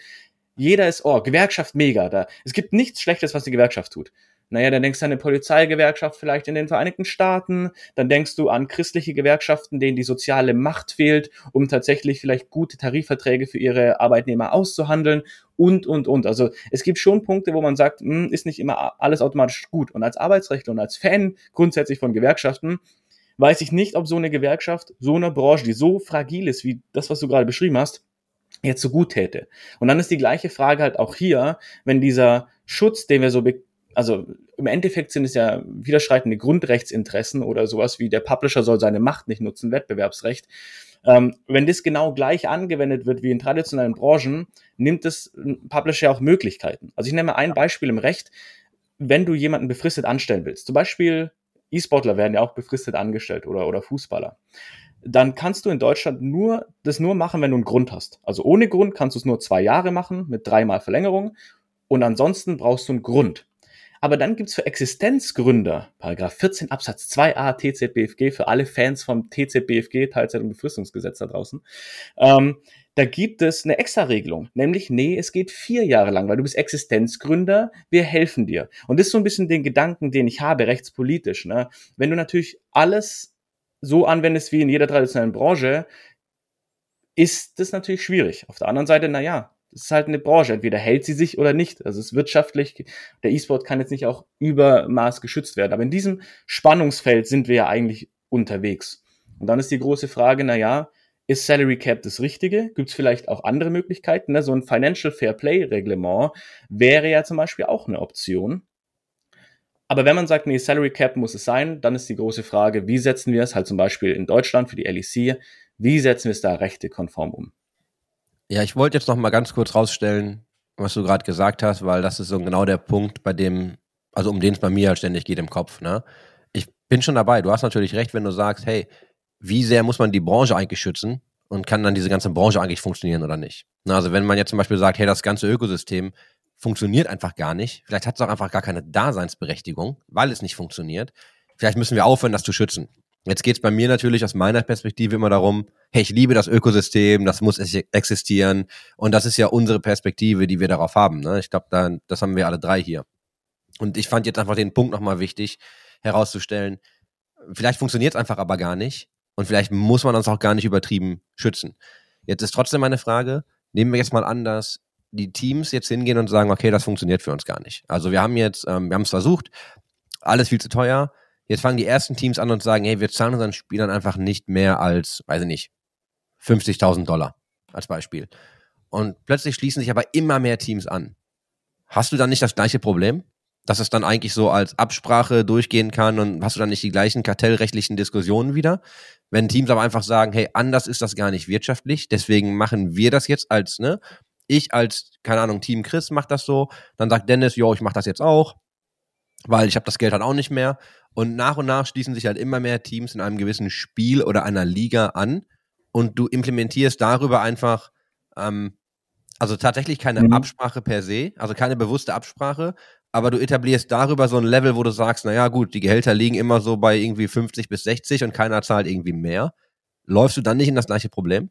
Jeder ist, oh, Gewerkschaft mega, da. Es gibt nichts Schlechtes, was die Gewerkschaft tut. Naja, dann denkst du an eine Polizeigewerkschaft vielleicht in den Vereinigten Staaten, dann denkst du an christliche Gewerkschaften, denen die soziale Macht fehlt, um tatsächlich vielleicht gute Tarifverträge für ihre Arbeitnehmer auszuhandeln und, und, und. Also es gibt schon Punkte, wo man sagt, mh, hm, ist nicht immer alles automatisch gut. Und als Arbeitsrechtler und als Fan grundsätzlich von Gewerkschaften weiß ich nicht, ob so eine Gewerkschaft, so eine Branche, die so fragil ist, wie das, was du gerade beschrieben hast, jetzt so gut täte. Und dann ist die gleiche Frage halt auch hier, wenn dieser Schutz, den wir so also im Endeffekt sind es ja widerschreitende Grundrechtsinteressen oder sowas wie der Publisher soll seine Macht nicht nutzen, Wettbewerbsrecht. Ähm, wenn das genau gleich angewendet wird wie in traditionellen Branchen, nimmt es Publisher auch Möglichkeiten. Also ich nehme ein Beispiel im Recht, wenn du jemanden befristet anstellen willst, zum Beispiel E-Sportler werden ja auch befristet angestellt oder, oder Fußballer, dann kannst du in Deutschland nur das nur machen, wenn du einen Grund hast. Also ohne Grund kannst du es nur zwei Jahre machen mit dreimal Verlängerung und ansonsten brauchst du einen Grund. Aber dann gibt's für Existenzgründer, Paragraph 14 Absatz 2a TZBFG, für alle Fans vom TZBFG, Teilzeit- und Befristungsgesetz da draußen, ähm, da gibt es eine Extra-Regelung, nämlich, nee, es geht vier Jahre lang, weil du bist Existenzgründer, wir helfen dir. Und das ist so ein bisschen den Gedanken, den ich habe, rechtspolitisch. Ne? Wenn du natürlich alles so anwendest wie in jeder traditionellen Branche, ist das natürlich schwierig. Auf der anderen Seite, na ja, das ist halt eine Branche. Entweder hält sie sich oder nicht. Also es ist wirtschaftlich, der E-Sport kann jetzt nicht auch übermaß geschützt werden. Aber in diesem Spannungsfeld sind wir ja eigentlich unterwegs. Und dann ist die große Frage, na ja, ist Salary Cap das Richtige? Gibt es vielleicht auch andere Möglichkeiten? Ne? So ein Financial Fair Play Reglement wäre ja zum Beispiel auch eine Option. Aber wenn man sagt, nee, Salary Cap muss es sein, dann ist die große Frage, wie setzen wir es halt zum Beispiel in Deutschland für die LEC, wie setzen wir es da rechtekonform um? Ja, ich wollte jetzt noch mal ganz kurz rausstellen, was du gerade gesagt hast, weil das ist so genau der Punkt, bei dem, also um den es bei mir halt ständig geht im Kopf. Ne? Ich bin schon dabei. Du hast natürlich recht, wenn du sagst, hey, wie sehr muss man die Branche eigentlich schützen und kann dann diese ganze Branche eigentlich funktionieren oder nicht? Na, also wenn man jetzt zum Beispiel sagt, hey, das ganze Ökosystem funktioniert einfach gar nicht, vielleicht hat es auch einfach gar keine Daseinsberechtigung, weil es nicht funktioniert. Vielleicht müssen wir aufhören, das zu schützen. Jetzt geht es bei mir natürlich aus meiner Perspektive immer darum, hey, ich liebe das Ökosystem, das muss existieren. Und das ist ja unsere Perspektive, die wir darauf haben. Ne? Ich glaube, das haben wir alle drei hier. Und ich fand jetzt einfach den Punkt nochmal wichtig. herauszustellen, vielleicht funktioniert es einfach aber gar nicht und vielleicht muss man uns auch gar nicht übertrieben schützen. Jetzt ist trotzdem meine Frage, nehmen wir jetzt mal an, dass die Teams jetzt hingehen und sagen, okay, das funktioniert für uns gar nicht. Also wir haben jetzt, ähm, wir haben es versucht, alles viel zu teuer. Jetzt fangen die ersten Teams an und sagen, hey, wir zahlen unseren Spielern einfach nicht mehr als, weiß ich nicht, 50.000 Dollar als Beispiel. Und plötzlich schließen sich aber immer mehr Teams an. Hast du dann nicht das gleiche Problem? Dass es dann eigentlich so als Absprache durchgehen kann und hast du dann nicht die gleichen kartellrechtlichen Diskussionen wieder? Wenn Teams aber einfach sagen, hey, anders ist das gar nicht wirtschaftlich, deswegen machen wir das jetzt als, ne? Ich als, keine Ahnung, Team Chris macht das so, dann sagt Dennis, jo, ich mach das jetzt auch, weil ich habe das Geld halt auch nicht mehr. Und nach und nach schließen sich halt immer mehr Teams in einem gewissen Spiel oder einer Liga an und du implementierst darüber einfach ähm, also tatsächlich keine mhm. Absprache per se, also keine bewusste Absprache, aber du etablierst darüber so ein Level, wo du sagst, naja gut, die Gehälter liegen immer so bei irgendwie 50 bis 60 und keiner zahlt irgendwie mehr. Läufst du dann nicht in das gleiche Problem?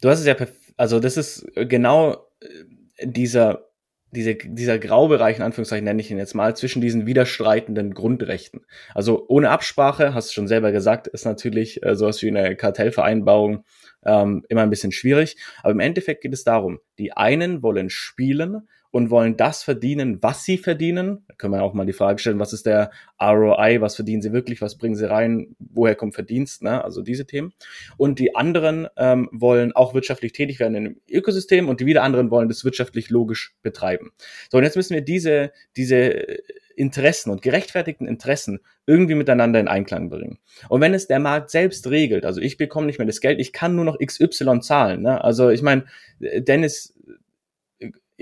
Du hast es ja, also das ist genau äh, dieser, diese, dieser Graubereich, in Anführungszeichen nenne ich ihn jetzt mal, zwischen diesen widerstreitenden Grundrechten. Also ohne Absprache, hast du schon selber gesagt, ist natürlich äh, sowas wie eine Kartellvereinbarung ähm, immer ein bisschen schwierig. Aber im Endeffekt geht es darum, die einen wollen spielen und wollen das verdienen, was sie verdienen. Da können wir auch mal die Frage stellen, was ist der ROI, was verdienen sie wirklich, was bringen sie rein, woher kommt Verdienst, ne? also diese Themen. Und die anderen ähm, wollen auch wirtschaftlich tätig werden im Ökosystem und die wieder anderen wollen das wirtschaftlich logisch betreiben. So, und jetzt müssen wir diese, diese Interessen und gerechtfertigten Interessen irgendwie miteinander in Einklang bringen. Und wenn es der Markt selbst regelt, also ich bekomme nicht mehr das Geld, ich kann nur noch XY zahlen. Ne? Also ich meine, Dennis,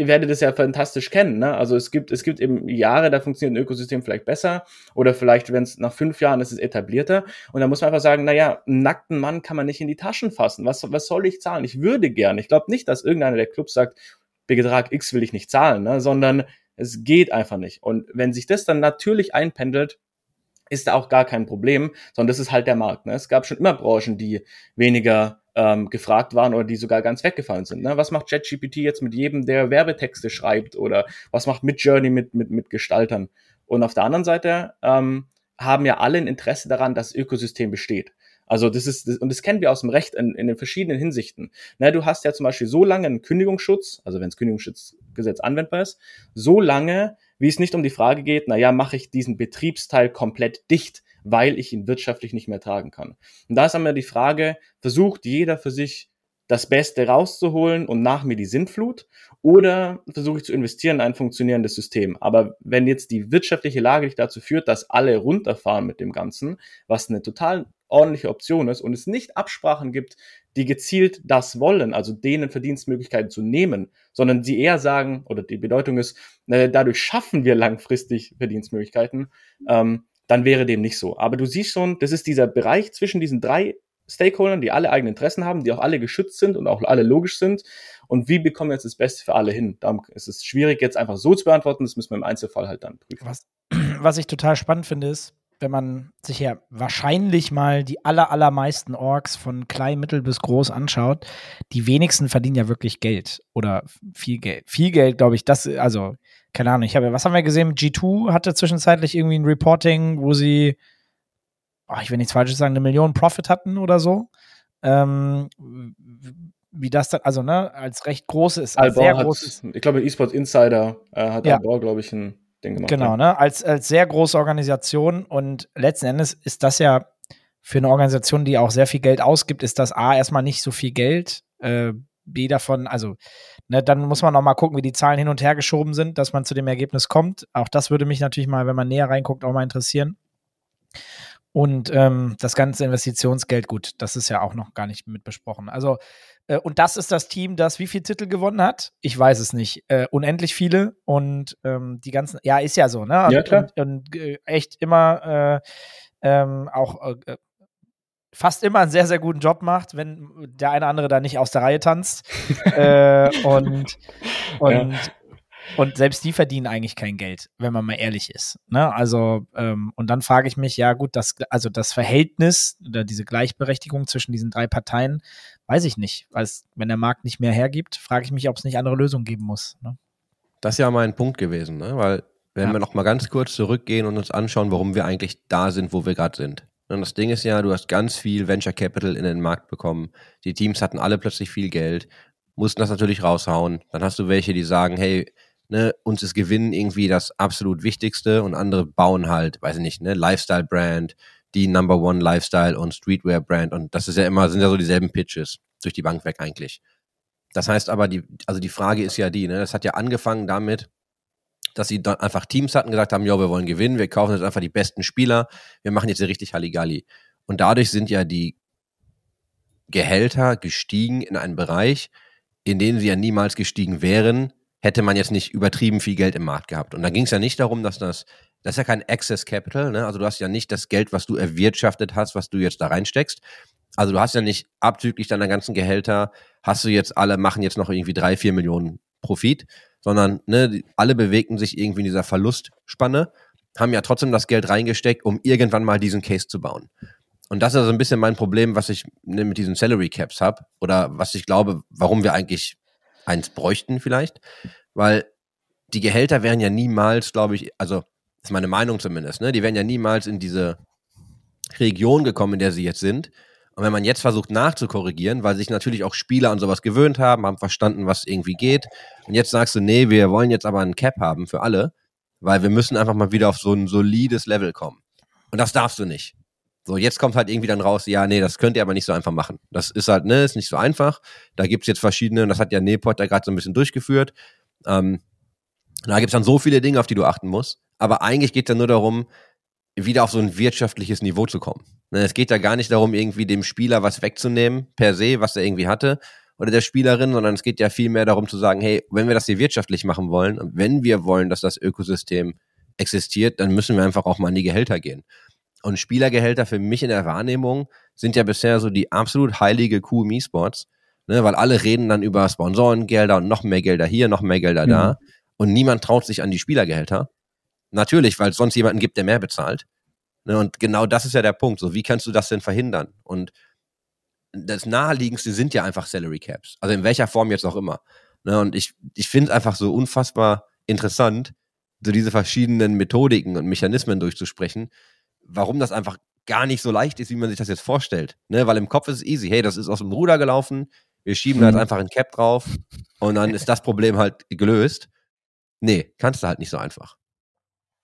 ihr werdet es ja fantastisch kennen. Ne? Also es gibt, es gibt eben Jahre, da funktioniert ein Ökosystem vielleicht besser oder vielleicht, wenn es nach fünf Jahren ist, ist es etablierter. Und da muss man einfach sagen, naja, einen nackten Mann kann man nicht in die Taschen fassen. Was, was soll ich zahlen? Ich würde gerne. Ich glaube nicht, dass irgendeiner der Clubs sagt, Betrag X will ich nicht zahlen, ne? sondern es geht einfach nicht. Und wenn sich das dann natürlich einpendelt, ist da auch gar kein Problem, sondern das ist halt der Markt. Ne? Es gab schon immer Branchen, die weniger ähm, gefragt waren oder die sogar ganz weggefallen sind. Ne? Was macht ChatGPT jetzt mit jedem, der Werbetexte schreibt oder was macht Midjourney mit, mit, mit Gestaltern? Und auf der anderen Seite ähm, haben ja alle ein Interesse daran, dass das Ökosystem besteht. Also das ist, das, und das kennen wir aus dem Recht in, in den verschiedenen Hinsichten. Na, du hast ja zum Beispiel so lange einen Kündigungsschutz, also wenn das Kündigungsschutzgesetz anwendbar ist, so lange, wie es nicht um die Frage geht, na ja, mache ich diesen Betriebsteil komplett dicht, weil ich ihn wirtschaftlich nicht mehr tragen kann. Und da ist einmal die Frage, versucht jeder für sich das Beste rauszuholen und nach mir die Sintflut oder versuche ich zu investieren in ein funktionierendes System. Aber wenn jetzt die wirtschaftliche Lage nicht dazu führt, dass alle runterfahren mit dem Ganzen, was eine total ordentliche Option ist und es nicht Absprachen gibt, die gezielt das wollen, also denen Verdienstmöglichkeiten zu nehmen, sondern sie eher sagen, oder die Bedeutung ist, äh, dadurch schaffen wir langfristig Verdienstmöglichkeiten, ähm, dann wäre dem nicht so. Aber du siehst schon, das ist dieser Bereich zwischen diesen drei Stakeholdern, die alle eigene Interessen haben, die auch alle geschützt sind und auch alle logisch sind. Und wie bekommen wir jetzt das Beste für alle hin? Da ist es schwierig, jetzt einfach so zu beantworten. Das müssen wir im Einzelfall halt dann prüfen. Was, was ich total spannend finde, ist, wenn man sich ja wahrscheinlich mal die aller, allermeisten Orks von klein, mittel bis groß anschaut, die wenigsten verdienen ja wirklich Geld oder viel Geld. Viel Geld, glaube ich, das, also, keine Ahnung, ich habe, was haben wir gesehen? G2 hatte zwischenzeitlich irgendwie ein Reporting, wo sie, oh, ich will nichts Falsches sagen, eine Million Profit hatten oder so. Ähm, wie das dann, also, ne, als recht großes, als sehr großes. Ich glaube, eSports Insider äh, hat ja. Albor, glaube ich, ein den gemacht Genau, ne? Als, als sehr große Organisation und letzten Endes ist das ja für eine Organisation, die auch sehr viel Geld ausgibt, ist das A erstmal nicht so viel Geld. Äh, B davon, also, ne, dann muss man noch mal gucken, wie die Zahlen hin und her geschoben sind, dass man zu dem Ergebnis kommt. Auch das würde mich natürlich mal, wenn man näher reinguckt, auch mal interessieren. Und ähm, das ganze Investitionsgeld, gut, das ist ja auch noch gar nicht mit besprochen. Also, äh, und das ist das Team, das wie viele Titel gewonnen hat? Ich weiß es nicht. Äh, unendlich viele. Und ähm, die ganzen, ja, ist ja so, ne? Ja, klar. Und, und äh, echt immer äh, ähm, auch äh, fast immer einen sehr, sehr guten Job macht, wenn der eine andere da nicht aus der Reihe tanzt. äh, und und ja. Und selbst die verdienen eigentlich kein Geld, wenn man mal ehrlich ist. Ne? Also, ähm, und dann frage ich mich, ja gut, das, also das Verhältnis oder diese Gleichberechtigung zwischen diesen drei Parteien, weiß ich nicht. Weil es, wenn der Markt nicht mehr hergibt, frage ich mich, ob es nicht andere Lösungen geben muss. Ne? Das ist ja mein Punkt gewesen, ne? weil wenn Ja. wir noch mal ganz kurz zurückgehen und uns anschauen, warum wir eigentlich da sind, wo wir gerade sind. Und das Ding ist ja, du hast ganz viel Venture Capital in den Markt bekommen. Die Teams hatten alle plötzlich viel Geld, mussten das natürlich raushauen. Dann hast du welche, die sagen, hey, ne, uns ist Gewinnen irgendwie das absolut Wichtigste und andere bauen halt, weiß ich nicht, ne, Lifestyle-Brand, die Number One Lifestyle und Streetwear-Brand und das ist ja immer, sind ja so dieselben Pitches durch die Bank weg eigentlich. Das heißt aber, die, also die Frage ist ja die, ne, das hat ja angefangen damit, dass sie dann einfach Teams hatten, gesagt haben, ja, wir wollen gewinnen, wir kaufen jetzt einfach die besten Spieler, wir machen jetzt richtig Halligalli. Und dadurch sind ja die Gehälter gestiegen in einen Bereich, in den sie ja niemals gestiegen wären, hätte man jetzt nicht übertrieben viel Geld im Markt gehabt. Und da ging es ja nicht darum, dass das, das ist ja kein Access Capital, ne? Also du hast ja nicht das Geld, was du erwirtschaftet hast, was du jetzt da reinsteckst. Also du hast ja nicht abzüglich deiner ganzen Gehälter, hast du jetzt alle, machen jetzt noch irgendwie drei, vier Millionen Profit, sondern ne, alle bewegten sich irgendwie in dieser Verlustspanne, haben ja trotzdem das Geld reingesteckt, um irgendwann mal diesen Case zu bauen. Und das ist also ein bisschen mein Problem, was ich ne, mit diesen Salary Caps habe oder was ich glaube, warum wir eigentlich eins bräuchten vielleicht, weil die Gehälter wären ja niemals, glaube ich, also ist meine Meinung zumindest, ne, die wären ja niemals in diese Region gekommen, in der sie jetzt sind. Und wenn man jetzt versucht nachzukorrigieren, weil sich natürlich auch Spieler an sowas gewöhnt haben, haben verstanden, was irgendwie geht, und jetzt sagst du, nee, wir wollen jetzt aber einen Cap haben für alle, weil wir müssen einfach mal wieder auf so ein solides Level kommen. Und das darfst du nicht. So, jetzt kommt halt irgendwie dann raus, ja, nee, das könnt ihr aber nicht so einfach machen. Das ist halt, ne, ist nicht so einfach. Da gibt's jetzt verschiedene, das hat ja Nepot da gerade so ein bisschen durchgeführt. Ähm, da gibt's dann so viele Dinge, auf die du achten musst. Aber eigentlich geht's ja nur darum, wieder auf so ein wirtschaftliches Niveau zu kommen. Ne, Es geht ja gar nicht darum, irgendwie dem Spieler was wegzunehmen, per se, was er irgendwie hatte, oder der Spielerin, sondern es geht ja viel mehr darum zu sagen, hey, wenn wir das hier wirtschaftlich machen wollen und wenn wir wollen, dass das Ökosystem existiert, dann müssen wir einfach auch mal an die Gehälter gehen. Und Spielergehälter für mich in der Wahrnehmung sind ja bisher so die absolut heilige Kuh im E-Sports, ne, weil alle reden dann über Sponsorengelder und noch mehr Gelder hier, noch mehr Gelder da und niemand traut sich an die Spielergehälter. Natürlich, weil es sonst jemanden gibt, der mehr bezahlt. Ne, und genau das ist ja der Punkt. So, wie kannst du das denn verhindern? Und das naheliegendste sind ja einfach Salary Caps. Also in welcher Form jetzt auch immer. Ne, und ich, ich finde es einfach so unfassbar interessant, so diese verschiedenen Methodiken und Mechanismen durchzusprechen, warum das einfach gar nicht so leicht ist, wie man sich das jetzt vorstellt. Ne, weil im Kopf ist es easy. Hey, das ist aus dem Ruder gelaufen. Wir schieben da jetzt Mhm. einfach ein Cap drauf und dann ist das Problem halt gelöst. Nee, kannst du halt nicht so einfach.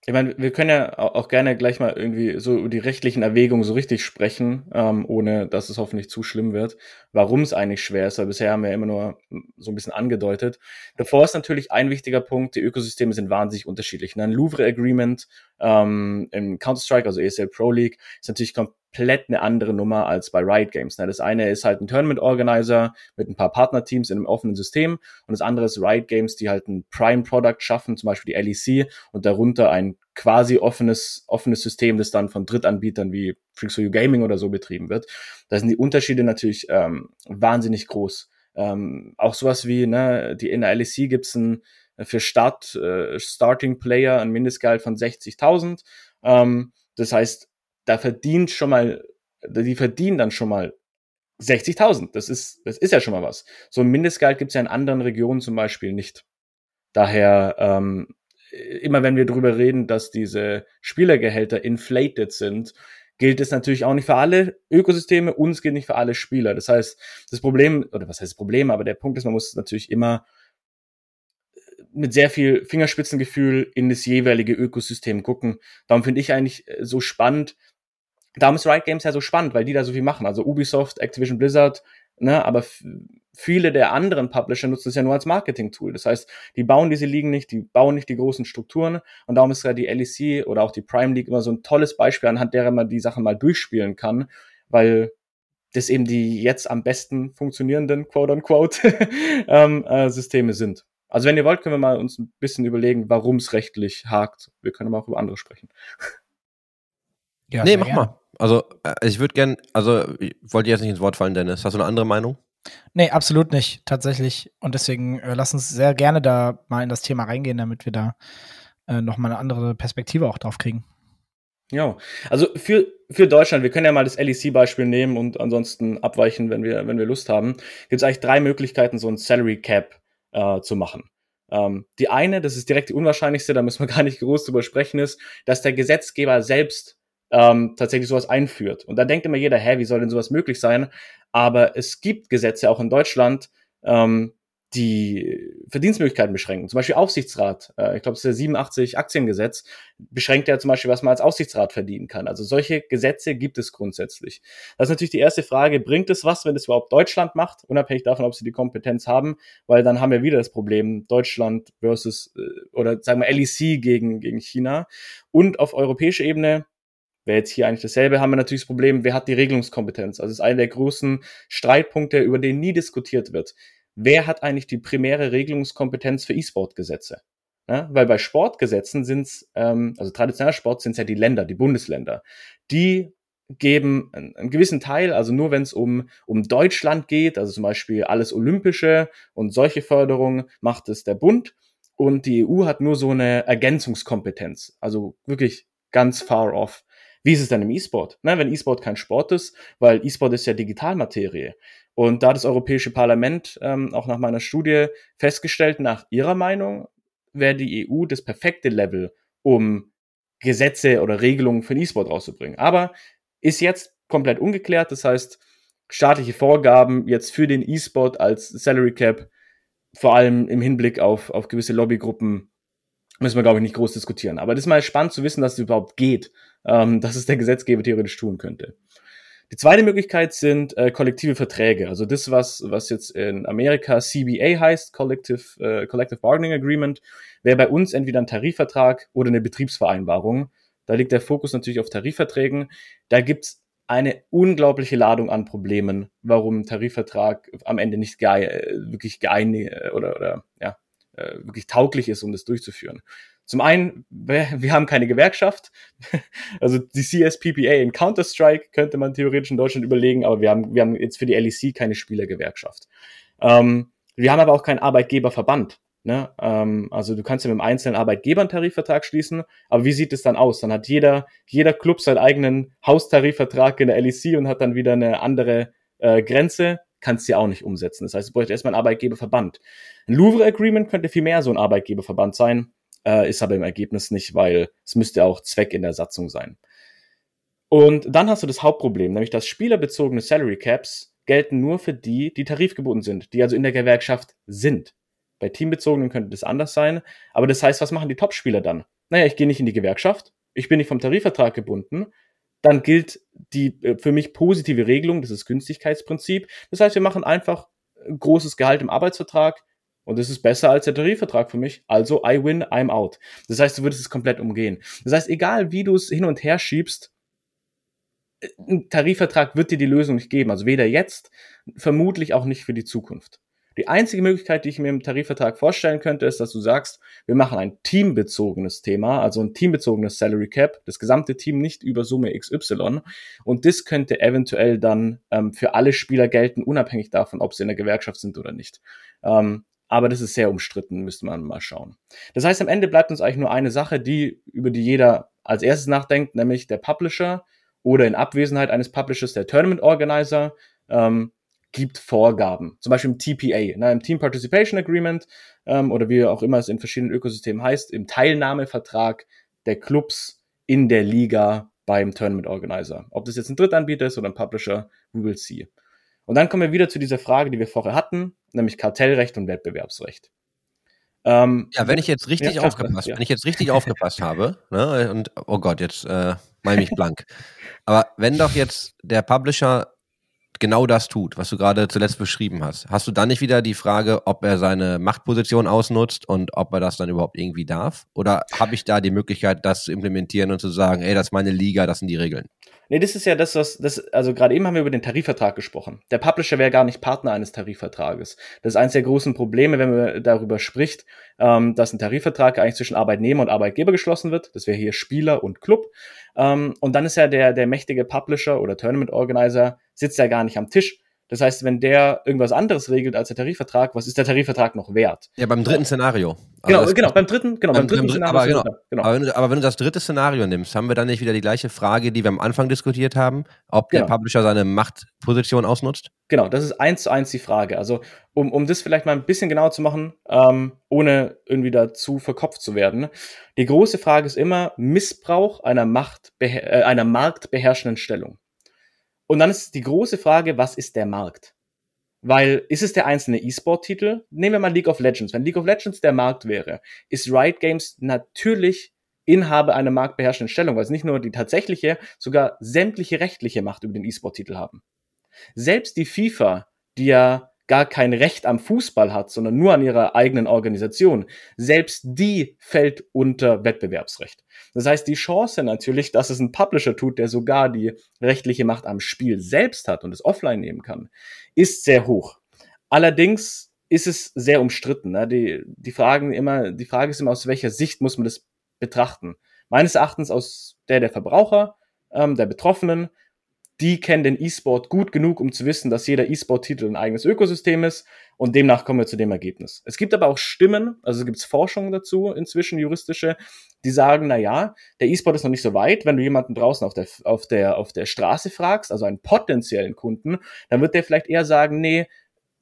Ich meine, wir können ja au- auch gerne gleich mal irgendwie so über die rechtlichen Erwägungen so richtig sprechen, ähm, ohne dass es hoffentlich zu schlimm wird, warum es eigentlich schwer ist, weil bisher haben wir immer nur mm, so ein bisschen angedeutet. Davor ist natürlich ein wichtiger Punkt, die Ökosysteme sind wahnsinnig unterschiedlich. Ne? Ein Louvre Agreement ähm, im Counter-Strike, also ESL Pro League, ist natürlich komplett eine andere Nummer als bei Riot Games. Ne? Das eine ist halt ein Tournament Organizer mit ein paar Partnerteams in einem offenen System und das andere ist Riot Games, die halt ein Prime-Product schaffen, zum Beispiel die LEC und darunter ein quasi offenes, offenes System, das dann von Drittanbietern wie Freaks for You Gaming oder so betrieben wird. Da sind die Unterschiede natürlich ähm, wahnsinnig groß. Ähm, auch sowas wie, ne, die in der LEC gibt's ein für Start, äh, Starting Player ein Mindestgehalt von 60.000. Ähm, das heißt, da verdient schon mal, die verdienen dann schon mal 60.000. Das ist, das ist ja schon mal was. So ein Mindestgehalt gibt's ja in anderen Regionen zum Beispiel nicht. Daher, ähm, immer wenn wir darüber reden, dass diese Spielergehälter inflated sind, gilt es natürlich auch nicht für alle Ökosysteme und es gilt nicht für alle Spieler. Das heißt, das Problem, oder was heißt das Problem, aber der Punkt ist, man muss natürlich immer mit sehr viel Fingerspitzengefühl in das jeweilige Ökosystem gucken. Darum finde ich eigentlich äh, so spannend, darum ist Riot Games ja so spannend, weil die da so viel machen. Also Ubisoft, Activision Blizzard, ne, aber viele der anderen Publisher nutzen es ja nur als Marketing-Tool. Das heißt, die bauen diese Ligen nicht, die bauen nicht die großen Strukturen und darum ist ja die LEC oder auch die Prime League immer so ein tolles Beispiel, anhand derer man die Sachen mal durchspielen kann, weil das eben die jetzt am besten funktionierenden, quote unquote, ähm, äh, Systeme sind. Also wenn ihr wollt, können wir mal uns ein bisschen überlegen, warum es rechtlich hakt. Wir können aber auch über andere sprechen. Ja, nee, mach gerne. mal. Also, äh, ich würde gern, also, ich wollte jetzt nicht ins Wort fallen, Dennis. Hast du eine andere Meinung? Nee, absolut nicht, tatsächlich. Und deswegen äh, lass uns sehr gerne da mal in das Thema reingehen, damit wir da äh, nochmal eine andere Perspektive auch drauf kriegen. Ja, also für, für Deutschland, wir können ja mal das LEC-Beispiel nehmen und ansonsten abweichen, wenn wir, wenn wir Lust haben, gibt es eigentlich drei Möglichkeiten, so ein Salary Cap äh, zu machen. Ähm, die eine, das ist direkt die unwahrscheinlichste, da müssen wir gar nicht groß drüber sprechen, ist, dass der Gesetzgeber selbst ähm, tatsächlich sowas einführt. Und da denkt immer jeder, hä, wie soll denn sowas möglich sein? Aber es gibt Gesetze auch in Deutschland, ähm, die Verdienstmöglichkeiten beschränken. Zum Beispiel Aufsichtsrat. Äh, ich glaube, das ist der 87 Aktiengesetz. Beschränkt ja zum Beispiel, was man als Aufsichtsrat verdienen kann. Also solche Gesetze gibt es grundsätzlich. Das ist natürlich die erste Frage. Bringt es was, wenn es überhaupt Deutschland macht? Unabhängig davon, ob sie die Kompetenz haben. Weil dann haben wir wieder das Problem Deutschland versus, äh, oder sagen wir LEC gegen, gegen China. Und auf europäischer Ebene wäre jetzt hier eigentlich dasselbe, haben wir natürlich das Problem, wer hat die Regelungskompetenz? Also es ist einer der großen Streitpunkte, über den nie diskutiert wird wer hat eigentlich die primäre Regelungskompetenz für E-Sport-Gesetze? Ja, weil bei Sportgesetzen sind es, ähm, also traditioneller Sport sind es ja die Länder, die Bundesländer. Die geben einen, einen gewissen Teil, also nur wenn es um, um Deutschland geht, also zum Beispiel alles Olympische und solche Förderungen macht es der Bund und die EU hat nur so eine Ergänzungskompetenz, also wirklich ganz far off. Wie ist es denn im E-Sport? Na, wenn E-Sport kein Sport ist, weil E-Sport ist ja Digitalmaterie. Und da das Europäische Parlament ähm, auch nach meiner Studie festgestellt, nach ihrer Meinung wäre die EU das perfekte Level, um Gesetze oder Regelungen für den E-Sport rauszubringen. Aber ist jetzt komplett ungeklärt. Das heißt, staatliche Vorgaben jetzt für den E-Sport als Salary Cap, vor allem im Hinblick auf, auf gewisse Lobbygruppen, müssen wir, glaube ich, nicht groß diskutieren. Aber das ist mal spannend zu wissen, dass es überhaupt geht, ähm, dass es der Gesetzgeber theoretisch tun könnte. Die zweite Möglichkeit sind äh, kollektive Verträge. Also das, was, was jetzt in Amerika CBA heißt, Collective, äh, Collective Bargaining Agreement, wäre bei uns entweder ein Tarifvertrag oder eine Betriebsvereinbarung. Da liegt der Fokus natürlich auf Tarifverträgen. Da gibt's eine unglaubliche Ladung an Problemen, warum ein Tarifvertrag am Ende nicht geeig wirklich geeinigt oder, oder ja, äh, wirklich tauglich ist, um das durchzuführen. Zum einen, wir haben keine Gewerkschaft. Also die CSPPA in Counter-Strike könnte man theoretisch in Deutschland überlegen, aber wir haben, wir haben jetzt für die LEC keine Spielergewerkschaft. Ähm, wir haben aber auch keinen Arbeitgeberverband. Ne? Ähm, also du kannst ja mit einem einzelnen Arbeitgeber einen Tarifvertrag schließen, aber wie sieht es dann aus? Dann hat jeder, jeder Club seinen eigenen Haustarifvertrag in der LEC und hat dann wieder eine andere äh, Grenze, kannst du ja auch nicht umsetzen. Das heißt, du bräuchte erstmal einen Arbeitgeberverband. Ein Louvre Agreement könnte viel mehr so ein Arbeitgeberverband sein äh, ist aber im Ergebnis nicht, weil es müsste auch Zweck in der Satzung sein. Und dann hast du das Hauptproblem, nämlich dass spielerbezogene Salary Caps gelten nur für die, die tarifgebunden sind, die also in der Gewerkschaft sind. Bei teambezogenen könnte das anders sein, aber das heißt, was machen die Topspieler dann? Naja, ich gehe nicht in die Gewerkschaft, ich bin nicht vom Tarifvertrag gebunden, dann gilt die äh, für mich positive Regelung, das ist Günstigkeitsprinzip. Das heißt, wir machen einfach großes Gehalt im Arbeitsvertrag, und das ist besser als der Tarifvertrag für mich. Also I win, I'm out. Das heißt, du würdest es komplett umgehen. Das heißt, egal wie du es hin und her schiebst, ein Tarifvertrag wird dir die Lösung nicht geben. Also weder jetzt, vermutlich auch nicht für die Zukunft. Die einzige Möglichkeit, die ich mir im Tarifvertrag vorstellen könnte, ist, dass du sagst, wir machen ein teambezogenes Thema, also ein teambezogenes Salary Cap, das gesamte Team nicht über Summe XY. Und das könnte eventuell dann ähm, für alle Spieler gelten, unabhängig davon, ob sie in der Gewerkschaft sind oder nicht. Ähm, aber das ist sehr umstritten, müsste man mal schauen. Das heißt, am Ende bleibt uns eigentlich nur eine Sache, die, über die jeder als erstes nachdenkt, nämlich der Publisher oder in Abwesenheit eines Publishers der Tournament Organizer ähm, gibt Vorgaben. Zum Beispiel im TPA, ne, im Team Participation Agreement ähm, oder wie auch immer es in verschiedenen Ökosystemen heißt, im Teilnahmevertrag der Clubs in der Liga beim Tournament Organizer. Ob das jetzt ein Drittanbieter ist oder ein Publisher, we will see. Und dann kommen wir wieder zu dieser Frage, die wir vorher hatten, nämlich Kartellrecht und Wettbewerbsrecht. Ähm, ja, wenn ich jetzt richtig ja, aufgepasst, ja. wenn ich jetzt richtig aufgepasst habe, ne, und oh Gott, jetzt äh, mal mich blank. Aber wenn doch jetzt der Publisher genau das tut, was du gerade zuletzt beschrieben hast, hast du dann nicht wieder die Frage, ob er seine Machtposition ausnutzt und ob er das dann überhaupt irgendwie darf? Oder habe ich da die Möglichkeit, das zu implementieren und zu sagen, ey, das ist meine Liga, das sind die Regeln? Nee, das ist ja das, was, das, also gerade eben haben wir über den Tarifvertrag gesprochen. Der Publisher wäre gar nicht Partner eines Tarifvertrages. Das ist eines der großen Probleme, wenn man darüber spricht, ähm, dass ein Tarifvertrag eigentlich zwischen Arbeitnehmer und Arbeitgeber geschlossen wird. Das wäre hier Spieler und Club. Ähm, und dann ist ja der, der mächtige Publisher oder Tournament Organizer sitzt ja gar nicht am Tisch, Das heißt, wenn der irgendwas anderes regelt als der Tarifvertrag, was ist der Tarifvertrag noch wert? Ja, beim dritten Szenario. Genau, Also das- genau, beim dritten, genau, beim, beim- dritten Szenario. aber er genau. genau. Aber wenn, du, aber wenn du das dritte Szenario nimmst, haben wir dann nicht wieder die gleiche Frage, die wir am Anfang diskutiert haben, ob der Genau. Publisher seine Machtposition ausnutzt? Genau, das ist eins zu eins die Frage. Also, um, um das vielleicht mal ein bisschen genauer zu machen, ähm, ohne irgendwie dazu verkopft zu werden. Die große Frage ist immer Missbrauch einer Macht, äh, einer marktbeherrschenden Stellung. Und dann ist die große Frage, was ist der Markt? Weil ist es der einzelne E-Sport-Titel? Nehmen wir mal League of Legends. Wenn League of Legends der Markt wäre, ist Riot Games natürlich Inhaber einer marktbeherrschenden Stellung, weil es nicht nur die tatsächliche, sogar sämtliche rechtliche Macht über den E-Sport-Titel haben. Selbst die FIFA, die ja gar kein Recht am Fußball hat, sondern nur an ihrer eigenen Organisation, selbst die fällt unter Wettbewerbsrecht. Das heißt, die Chance natürlich, dass es ein Publisher tut, der sogar die rechtliche Macht am Spiel selbst hat und es offline nehmen kann, ist sehr hoch. Allerdings ist es sehr umstritten. Ne? Die, die, Fragen immer, die Frage ist immer, aus welcher Sicht muss man das betrachten? Meines Erachtens aus der der Verbraucher, ähm, der Betroffenen, die kennen den E-Sport gut genug, um zu wissen, dass jeder E-Sport-Titel ein eigenes Ökosystem ist und demnach kommen wir zu dem Ergebnis. Es gibt aber auch Stimmen, also gibt es Forschungen dazu, inzwischen juristische, die sagen, na ja, der E-Sport ist noch nicht so weit. Wenn du jemanden draußen auf der, auf der, auf der Straße fragst, also einen potenziellen Kunden, dann wird der vielleicht eher sagen, nee,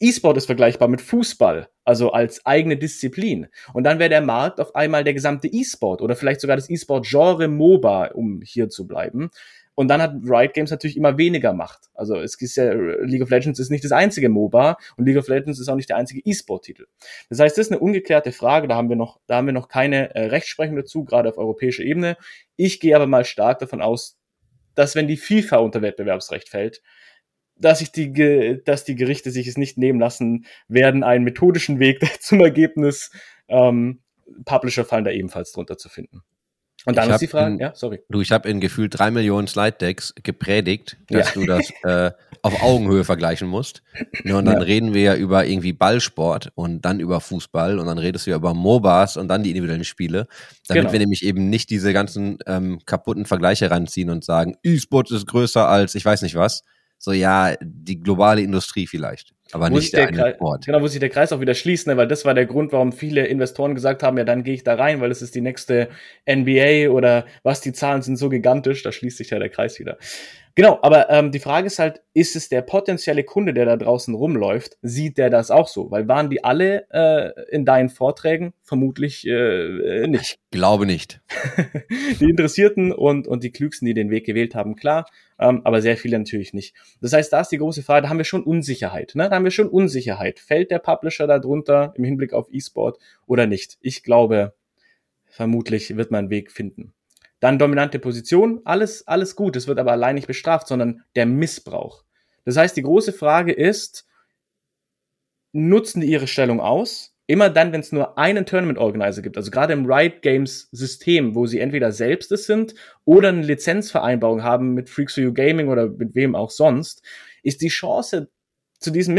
E-Sport ist vergleichbar mit Fußball, also als eigene Disziplin. Und dann wäre der Markt auf einmal der gesamte E-Sport oder vielleicht sogar das E-Sport-Genre MOBA, um hier zu bleiben. Und dann hat Riot Games natürlich immer weniger Macht. Also es ist ja, League of Legends ist nicht das einzige MOBA und League of Legends ist auch nicht der einzige E-Sport-Titel. Das heißt, das ist eine ungeklärte Frage, da haben wir noch, da haben wir noch keine äh, Rechtsprechung dazu, gerade auf europäischer Ebene. Ich gehe aber mal stark davon aus, dass wenn die FIFA unter Wettbewerbsrecht fällt, dass sich die, dass die Gerichte sich es nicht nehmen lassen werden, einen methodischen Weg zum Ergebnis, ähm, Publisher fallen da ebenfalls drunter zu finden. Und dann Ich ist die Frage, in- ja, sorry. Du, ich habe in gefühlt drei Millionen Slide-Decks gepredigt, dass Ja. du das äh, auf Augenhöhe vergleichen musst. Ja, und dann Ja. reden wir ja über irgendwie Ballsport und dann über Fußball und dann redest du ja über MOBAs und dann die individuellen Spiele, damit Genau. wir nämlich eben nicht diese ganzen ähm, kaputten Vergleiche ranziehen und sagen, E-Sport ist größer als ich weiß nicht was. So ja, die globale Industrie vielleicht, aber nicht der, der eine Kreis-. Genau, wo sich der Kreis auch wieder schließt, ne? weil das war der Grund, warum viele Investoren gesagt haben, ja, dann gehe ich da rein, weil es ist die nächste NBA oder was, die Zahlen sind so gigantisch, da schließt sich ja der Kreis wieder. Genau, aber ähm, die Frage ist halt, ist es der potenzielle Kunde, der da draußen rumläuft, sieht der das auch so? Weil waren die alle äh, in deinen Vorträgen? Vermutlich äh, äh, nicht. Glaube nicht. die Interessierten und, und die Klügsten, die den Weg gewählt haben, klar, ähm, aber sehr viele natürlich nicht. Das heißt, da ist die große Frage, da haben wir schon Unsicherheit. Ne? Da haben wir schon Unsicherheit. Fällt der Publisher da drunter im Hinblick auf E-Sport oder nicht? Ich glaube, vermutlich wird man einen Weg finden. Dann dominante Position, alles, alles gut. Es wird aber allein nicht bestraft, sondern der Missbrauch. Das heißt, die große Frage ist, nutzen die ihre Stellung aus? Immer dann, wenn es nur einen Tournament Organizer gibt, also gerade im Riot Games System, wo sie entweder selbst es sind oder eine Lizenzvereinbarung haben mit Freaks for You Gaming oder mit wem auch sonst, ist die Chance, zu diesem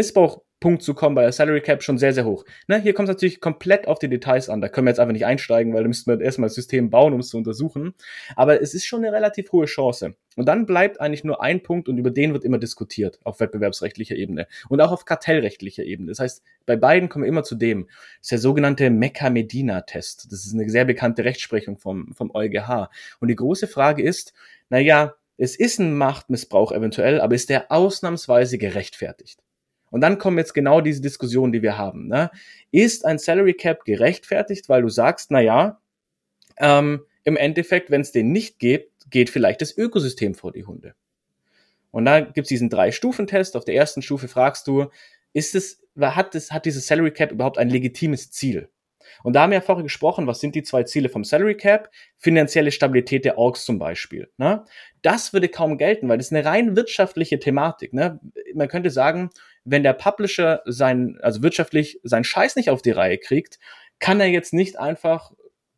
Missbrauchpunkt zu kommen bei der Salary Cap schon sehr, sehr hoch. Ne, hier kommt es natürlich komplett auf die Details an. Da können wir jetzt einfach nicht einsteigen, weil da müssten wir erstmal das System bauen, um es zu untersuchen. Aber es ist schon eine relativ hohe Chance. Und dann bleibt eigentlich nur ein Punkt und über den wird immer diskutiert auf wettbewerbsrechtlicher Ebene und auch auf kartellrechtlicher Ebene. Das heißt, bei beiden kommen wir immer zu dem. Das ist der sogenannte Mecca-Medina-Test. Das ist eine sehr bekannte Rechtsprechung vom, vom EuGH. Und die große Frage ist, na ja, es ist ein Machtmissbrauch eventuell, aber ist der ausnahmsweise gerechtfertigt? Und dann kommen jetzt genau diese Diskussionen, die wir haben. Ne? Ist ein Salary Cap gerechtfertigt, weil du sagst, na ja, ähm, im Endeffekt, wenn es den nicht gibt, geht vielleicht das Ökosystem vor die Hunde. Und da gibt's diesen Drei-Stufen-Test. Auf der ersten Stufe fragst du, ist es, hat, es, hat dieses Salary Cap überhaupt ein legitimes Ziel? Und da haben wir ja vorher gesprochen, was sind die zwei Ziele vom Salary Cap? Finanzielle Stabilität der Orgs zum Beispiel. Ne? Das würde kaum gelten, weil das ist eine rein wirtschaftliche Thematik. Ne? Man könnte sagen, wenn der Publisher sein, also wirtschaftlich seinen Scheiß nicht auf die Reihe kriegt, kann er jetzt nicht einfach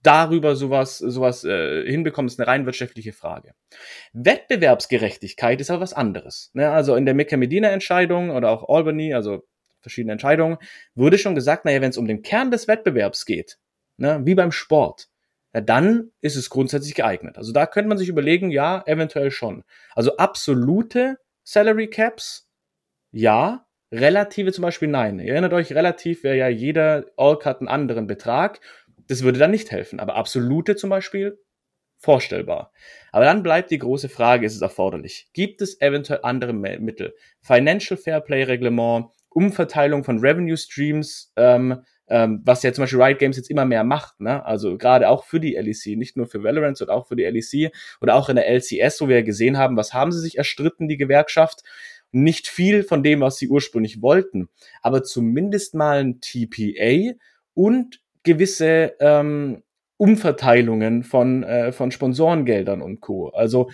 darüber sowas, sowas äh, hinbekommen, ist eine rein wirtschaftliche Frage. Wettbewerbsgerechtigkeit ist aber was anderes. Ne? Also in der Mecca-Medina-Entscheidung oder auch Albany, also verschiedene Entscheidungen, wurde schon gesagt, naja, wenn es um den Kern des Wettbewerbs geht, ne, wie beim Sport, ja, dann ist es grundsätzlich geeignet. Also da könnte man sich überlegen, ja, eventuell schon. Also absolute Salary Caps, ja, relative zum Beispiel nein. Ihr erinnert euch, relativ wäre ja jeder Org hat einen anderen Betrag. Das würde dann nicht helfen. Aber absolute zum Beispiel vorstellbar. Aber dann bleibt die große Frage, ist es erforderlich? Gibt es eventuell andere Mittel? Financial Fairplay Reglement, Umverteilung von Revenue Streams, ähm, ähm, was ja zum Beispiel Riot Games jetzt immer mehr macht, ne? Also gerade auch für die LEC, nicht nur für Valorant, sondern auch für die LEC oder auch in der LCS, wo wir ja gesehen haben, was haben sie sich erstritten, die Gewerkschaft? Nicht viel von dem, was sie ursprünglich wollten, aber zumindest mal ein TPA und gewisse ähm, Umverteilungen von, äh, von Sponsorengeldern und Co. Also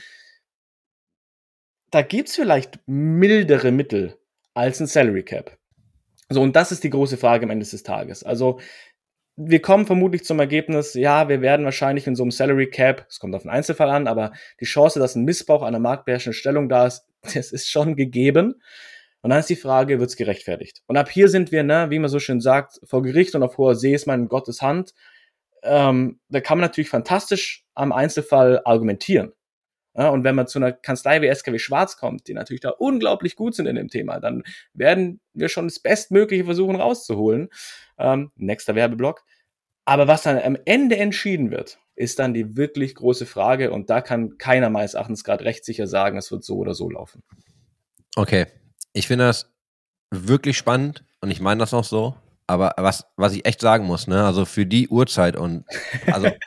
da gibt's vielleicht mildere Mittel als ein Salary Cap. So, und das ist die große Frage am Ende des Tages. Also, wir kommen vermutlich zum Ergebnis, ja, wir werden wahrscheinlich in so einem Salary Cap, es kommt auf den Einzelfall an, aber die Chance, dass ein Missbrauch einer marktbeherrschenden Stellung da ist, das ist schon gegeben. Und dann ist die Frage, wird's gerechtfertigt? Und ab hier sind wir, ne, wie man so schön sagt, vor Gericht und auf hoher See ist man in Gottes Hand. Ähm, da kann man natürlich fantastisch am Einzelfall argumentieren. Ja, und wenn man zu einer Kanzlei wie SKW Schwarz kommt, die natürlich da unglaublich gut sind in dem Thema, dann werden wir schon das Bestmögliche versuchen rauszuholen. Ähm, nächster Werbeblock. Aber was dann am Ende entschieden wird, ist dann die wirklich große Frage und da kann keiner meines Erachtens gerade rechtssicher sagen, es wird so oder so laufen. Okay, ich finde das wirklich spannend und ich meine das auch so. Aber was, was ich echt sagen muss, ne, also für die Uhrzeit und also.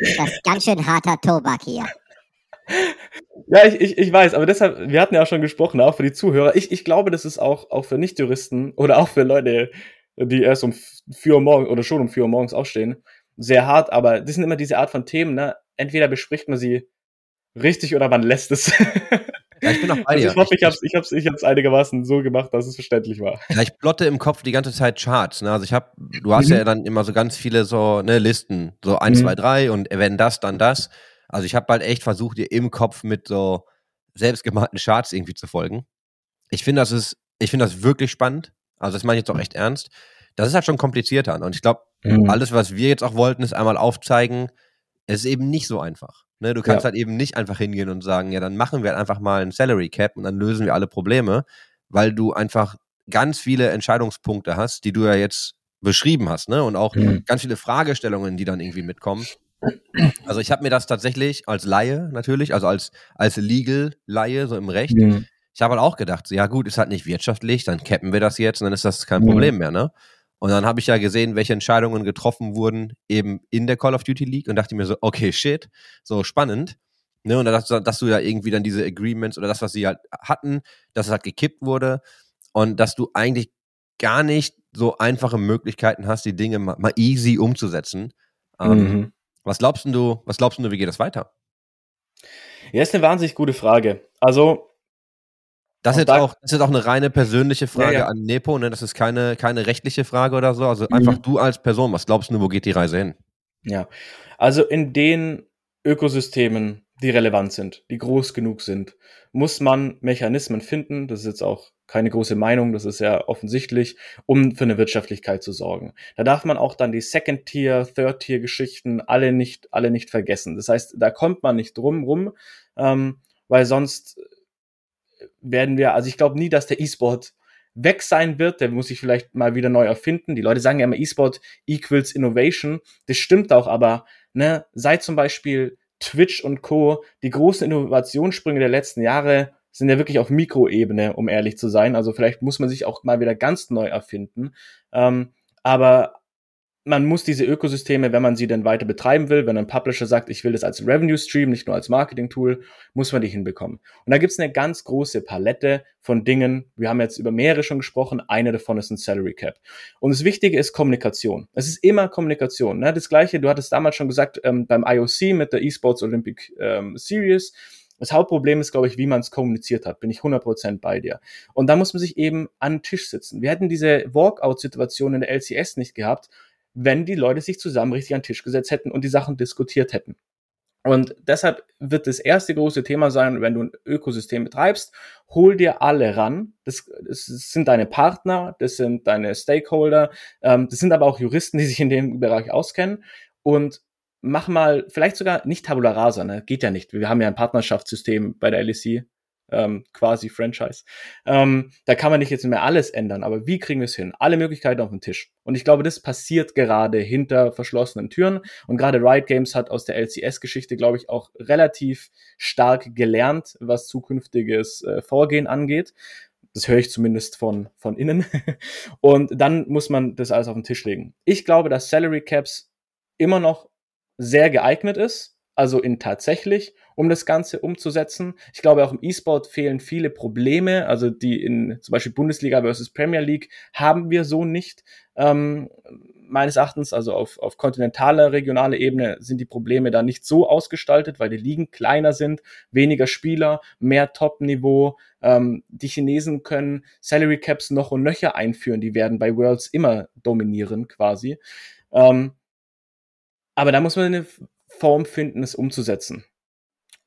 Das ist ganz schön harter Tobak hier. Ja, ich, ich, ich weiß, aber deshalb, wir hatten ja auch schon gesprochen, auch für die Zuhörer. Ich, ich glaube, das ist auch, auch für Nichtjuristen oder auch für Leute, die erst um vier Uhr morgens oder schon um vier Uhr morgens aufstehen, sehr hart, aber das sind immer diese Art von Themen, ne? Entweder bespricht man sie richtig oder man lässt es. Ja, ich bin auch bei also dir. Also ich hoffe, ich hab's, ich hab's, ich hab's einigermaßen so gemacht, dass es verständlich war. Ja, ich plotte im Kopf die ganze Zeit Charts. Ne? Also ich habe, du hast mhm. ja dann immer so ganz viele so ne, Listen, so eins, mhm. zwei, drei und wenn das, dann das. Also ich habe halt echt versucht, dir im Kopf mit so selbstgemalten Charts irgendwie zu folgen. Ich finde, das ist, ich finde das wirklich spannend. Also das meine ich jetzt auch echt ernst. Das ist halt schon komplizierter. Und ich glaube, mhm. alles, was wir jetzt auch wollten, ist einmal aufzeigen, es ist eben nicht so einfach. Ne? Du kannst ja. halt eben nicht einfach hingehen und sagen, ja, dann machen wir halt einfach mal ein Salary Cap und dann lösen wir alle Probleme, weil du einfach ganz viele Entscheidungspunkte hast, die du ja jetzt beschrieben hast, ne? Und auch mhm. ganz viele Fragestellungen, die dann irgendwie mitkommen. Also ich habe mir das tatsächlich als Laie natürlich, also als, als Legal-Laie, so im Recht, mhm. ich habe halt auch gedacht, ja gut, ist halt nicht wirtschaftlich, dann cappen wir das jetzt und dann ist das kein mhm. Problem mehr, ne? Und dann habe ich ja gesehen, welche Entscheidungen getroffen wurden eben in der Call of Duty League und dachte mir so, okay, shit, so spannend. Ne, und dass, dass du ja irgendwie dann diese Agreements oder das, was sie halt hatten, dass es halt gekippt wurde und dass du eigentlich gar nicht so einfache Möglichkeiten hast, die Dinge mal, mal easy umzusetzen. Ähm, mhm. Was glaubst du, was glaubst du, wie geht das weiter? Ja, ist eine wahnsinnig gute Frage. Also. Das ist, jetzt auch, das ist auch eine reine persönliche Frage ja, ja. an Nepo, ne? Das ist keine, keine rechtliche Frage oder so. Also einfach mhm. du als Person, was glaubst du, wo geht die Reise hin? Ja. Also in den Ökosystemen, die relevant sind, die groß genug sind, muss man Mechanismen finden. Das ist jetzt auch keine große Meinung, das ist ja offensichtlich, um für eine Wirtschaftlichkeit zu sorgen. Da darf man auch dann die Second-Tier, Third-Tier-Geschichten alle nicht, alle nicht vergessen. Das heißt, da kommt man nicht drum rum, ähm, weil sonst werden wir, also ich glaube nie, dass der E-Sport weg sein wird, der muss sich vielleicht mal wieder neu erfinden. Die Leute sagen ja immer, E-Sport equals Innovation. Das stimmt auch, aber ne, seit zum Beispiel Twitch und Co. die großen Innovationssprünge der letzten Jahre sind ja wirklich auf Mikroebene, um ehrlich zu sein. Also vielleicht muss man sich auch mal wieder ganz neu erfinden. Ähm, aber man muss diese Ökosysteme, wenn man sie denn weiter betreiben will, wenn ein Publisher sagt, ich will das als Revenue Stream, nicht nur als Marketing-Tool, muss man die hinbekommen. Und da gibt es eine ganz große Palette von Dingen. Wir haben jetzt über mehrere schon gesprochen. Eine davon ist ein Salary Cap. Und das Wichtige ist Kommunikation. Es ist immer Kommunikation. Ne? Das Gleiche, du hattest damals schon gesagt, ähm, beim IOC mit der Esports Olympic ähm, Series, das Hauptproblem ist, glaube ich, wie man es kommuniziert hat. Bin ich 100% bei dir. Und da muss man sich eben an den Tisch sitzen. Wir hätten diese Walkout-Situation in der LCS nicht gehabt, wenn die Leute sich zusammen richtig an den Tisch gesetzt hätten und die Sachen diskutiert hätten. Und deshalb wird das erste große Thema sein, wenn du ein Ökosystem betreibst, hol dir alle ran. Das, das sind deine Partner, das sind deine Stakeholder, ähm, das sind aber auch Juristen, die sich in dem Bereich auskennen. Und mach mal, vielleicht sogar nicht Tabula Rasa, ne? Geht ja nicht. Wir haben ja ein Partnerschaftssystem bei der LEC. Ähm, quasi Franchise. Ähm, da kann man nicht jetzt mehr alles ändern, aber wie kriegen wir es hin? Alle Möglichkeiten auf den Tisch. Und ich glaube, das passiert gerade hinter verschlossenen Türen. Und gerade Riot Games hat aus der LCS-Geschichte, glaube ich, auch relativ stark gelernt, was zukünftiges äh, Vorgehen angeht. Das höre ich zumindest von, von innen. Und dann muss man das alles auf den Tisch legen. Ich glaube, dass Salary Caps immer noch sehr geeignet ist, also in tatsächlich, um das Ganze umzusetzen. Ich glaube, auch im E-Sport fehlen viele Probleme, also die in zum Beispiel Bundesliga versus Premier League haben wir so nicht. Ähm, meines Erachtens, also auf, auf kontinentaler, regionaler Ebene sind die Probleme da nicht so ausgestaltet, weil die Ligen kleiner sind, weniger Spieler, mehr Top-Niveau. Ähm, die Chinesen können Salary Caps noch und nöcher einführen, die werden bei Worlds immer dominieren quasi. Ähm, aber da muss man eine Form finden, es umzusetzen.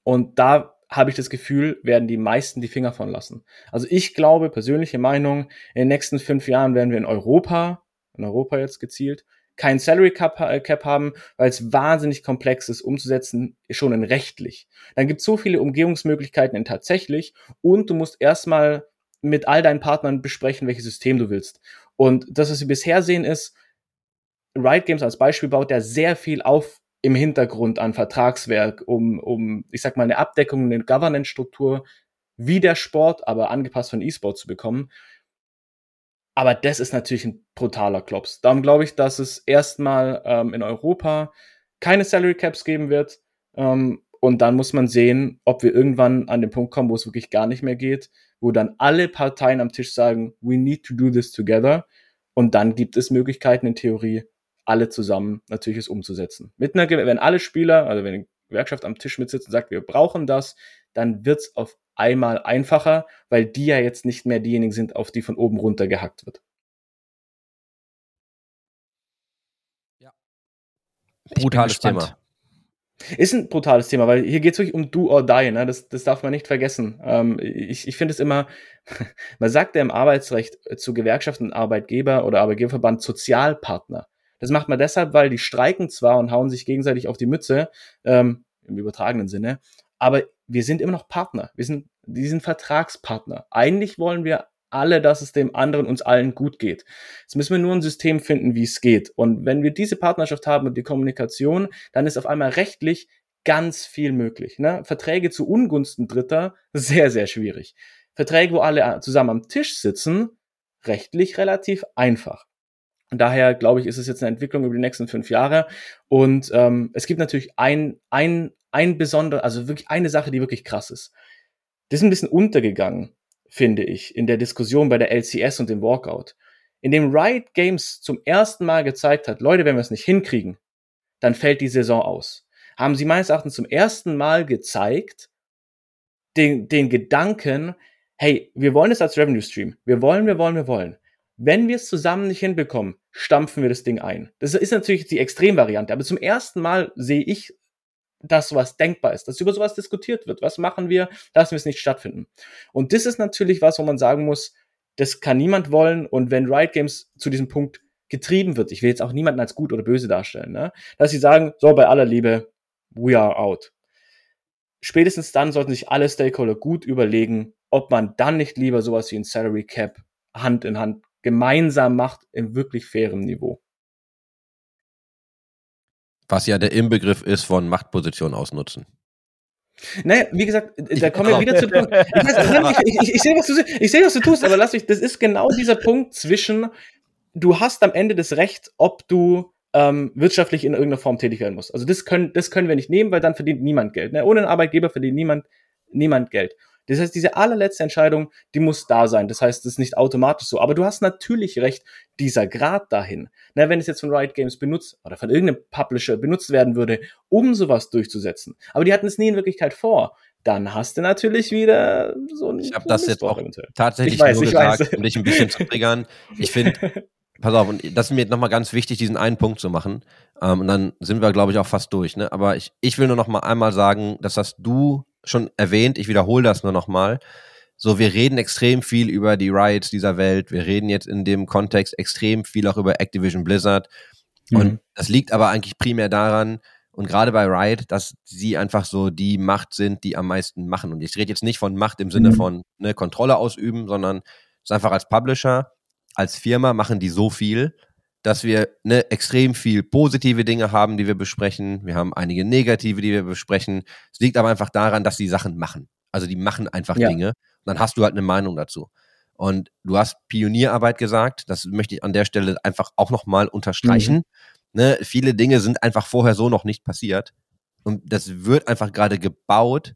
Und da habe ich das Gefühl, werden die meisten die Finger von lassen. Also ich glaube, persönliche Meinung, in den nächsten fünf Jahren werden wir in Europa, in Europa jetzt gezielt, kein Salary Cap, äh, Cap haben, weil es wahnsinnig komplex ist umzusetzen, schon in rechtlich. Dann gibt es so viele Umgehungsmöglichkeiten in tatsächlich und du musst erstmal mit all deinen Partnern besprechen, welches System du willst. Und das, was wir bisher sehen, ist, Riot Games als Beispiel baut ja sehr viel auf im Hintergrund an Vertragswerk, um, um, ich sag mal, eine Abdeckung, eine Governance-Struktur wie der Sport, aber angepasst von E-Sport zu bekommen. Aber das ist natürlich ein brutaler Klops. Darum glaube ich, dass es erstmal ähm, in Europa keine Salary Caps geben wird. Ähm, und dann muss man sehen, ob wir irgendwann an den Punkt kommen, wo es wirklich gar nicht mehr geht, wo dann alle Parteien am Tisch sagen, we need to do this together. Und dann gibt es Möglichkeiten in Theorie, alle zusammen natürlich es umzusetzen. Mit einer, wenn alle Spieler, also wenn die Gewerkschaft am Tisch mitsitzt und sagt, wir brauchen das, dann wird es auf einmal einfacher, weil die ja jetzt nicht mehr diejenigen sind, auf die von oben runter gehackt wird. Ja. Brutales Thema. Ist ein brutales Thema, weil hier geht es wirklich um Do or Die, ne? das, das darf man nicht vergessen. Ähm, ich ich finde es immer, man sagt ja im Arbeitsrecht zu Gewerkschaften Arbeitgeber oder Arbeitgeberverband Sozialpartner. Das macht man deshalb, weil die streiken zwar und hauen sich gegenseitig auf die Mütze, ähm, im übertragenen Sinne, aber wir sind immer noch Partner. Wir sind, die sind Vertragspartner. Eigentlich wollen wir alle, dass es dem anderen uns allen gut geht. Jetzt müssen wir nur ein System finden, wie es geht. Und wenn wir diese Partnerschaft haben und die Kommunikation, dann ist auf einmal rechtlich ganz viel möglich. Ne? Verträge zu Ungunsten Dritter, sehr, sehr schwierig. Verträge, wo alle zusammen am Tisch sitzen, rechtlich relativ einfach. Daher glaube ich, ist es jetzt eine Entwicklung über die nächsten fünf Jahre. Und ähm, es gibt natürlich ein, ein, ein besonder, also wirklich eine Sache, die wirklich krass ist. Das ist ein bisschen untergegangen, finde ich, in der Diskussion bei der LCS und dem Walkout. In dem Riot Games zum ersten Mal gezeigt hat, Leute, wenn wir es nicht hinkriegen, dann fällt die Saison aus. Haben sie meines Erachtens zum ersten Mal gezeigt, den, den Gedanken, hey, wir wollen es als Revenue Stream. Wir wollen, wir wollen, wir wollen. Wenn wir es zusammen nicht hinbekommen, stampfen wir das Ding ein. Das ist natürlich die Extremvariante, aber zum ersten Mal sehe ich, dass sowas denkbar ist, dass über sowas diskutiert wird. Was machen wir? Lassen wir es nicht stattfinden. Und das ist natürlich was, wo man sagen muss, das kann niemand wollen. Und wenn Riot Games zu diesem Punkt getrieben wird, ich will jetzt auch niemanden als gut oder böse darstellen, ne? dass sie sagen, so bei aller Liebe, we are out. Spätestens dann sollten sich alle Stakeholder gut überlegen, ob man dann nicht lieber sowas wie ein Salary Cap Hand in Hand gemeinsam macht im wirklich fairen Niveau. Was ja der Inbegriff ist von Machtposition ausnutzen. Naja, wie gesagt, da kommen wir wieder zu dem Punkt. Ich, weiß, ich, ich, ich sehe, was sehe, was du tust, aber lass mich, das ist genau dieser Punkt zwischen, du hast am Ende das Recht, ob du ähm, wirtschaftlich in irgendeiner Form tätig werden musst. Also das können, das können wir nicht nehmen, weil dann verdient niemand Geld. Ne? Ohne einen Arbeitgeber verdient niemand, niemand Geld. Das heißt, diese allerletzte Entscheidung, die muss da sein. Das heißt, das ist nicht automatisch so. Aber du hast natürlich recht, dieser Grad dahin. Na, wenn es jetzt von Riot Games benutzt oder von irgendeinem Publisher benutzt werden würde, um sowas durchzusetzen. Aber die hatten es nie in Wirklichkeit vor. Dann hast du natürlich wieder so ein. Ich habe das jetzt auch eventuell. tatsächlich weiß, nur gesagt, weiß. um dich ein bisschen zu triggern. Ich finde, pass auf, und das ist mir nochmal ganz wichtig, diesen einen Punkt zu machen. Ähm, und dann sind wir, glaube ich, auch fast durch. Ne? Aber ich, ich will nur noch mal einmal sagen, dass das du schon erwähnt, ich wiederhole das nur nochmal. So, wir reden extrem viel über die Riots dieser Welt. Wir reden jetzt in dem Kontext extrem viel auch über Activision Blizzard. Mhm. Und das liegt aber eigentlich primär daran, Und gerade bei Riot, dass sie einfach so die Macht sind, die am meisten machen. Und ich rede jetzt nicht von Macht im Sinne Mhm. von ne, Kontrolle ausüben, sondern es ist einfach als Publisher, als Firma machen die so viel, dass wir ne, extrem viel positive Dinge haben, die wir besprechen. Wir haben einige negative, die wir besprechen. Es liegt aber einfach daran, dass die Sachen machen. Also die machen einfach Ja. Dinge. Und dann hast du halt eine Meinung dazu. Und du hast Pionierarbeit gesagt. Das möchte ich an der Stelle einfach auch nochmal unterstreichen. Ne, viele Dinge sind einfach vorher so noch nicht passiert. Und das wird einfach gerade gebaut,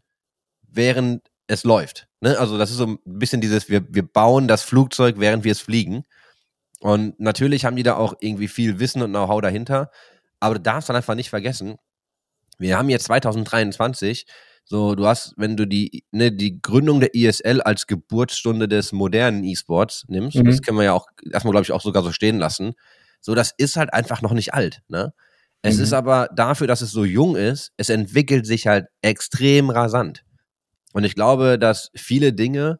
während es läuft. Ne? Also das ist so ein bisschen dieses, wir, wir bauen das Flugzeug, während wir es fliegen. Und natürlich haben die da auch irgendwie viel Wissen und Know-how dahinter. Aber du darfst dann einfach nicht vergessen, wir haben jetzt 2023, so du hast, wenn du die, ne, die Gründung der ISL als Geburtsstunde des modernen E-Sports nimmst, Mhm. das können wir ja auch erstmal, glaube ich, auch sogar so stehen lassen. So, das ist halt einfach noch nicht alt, ne? Es Mhm. ist aber dafür, dass es so jung ist, es entwickelt sich halt extrem rasant. Und ich glaube, dass viele Dinge,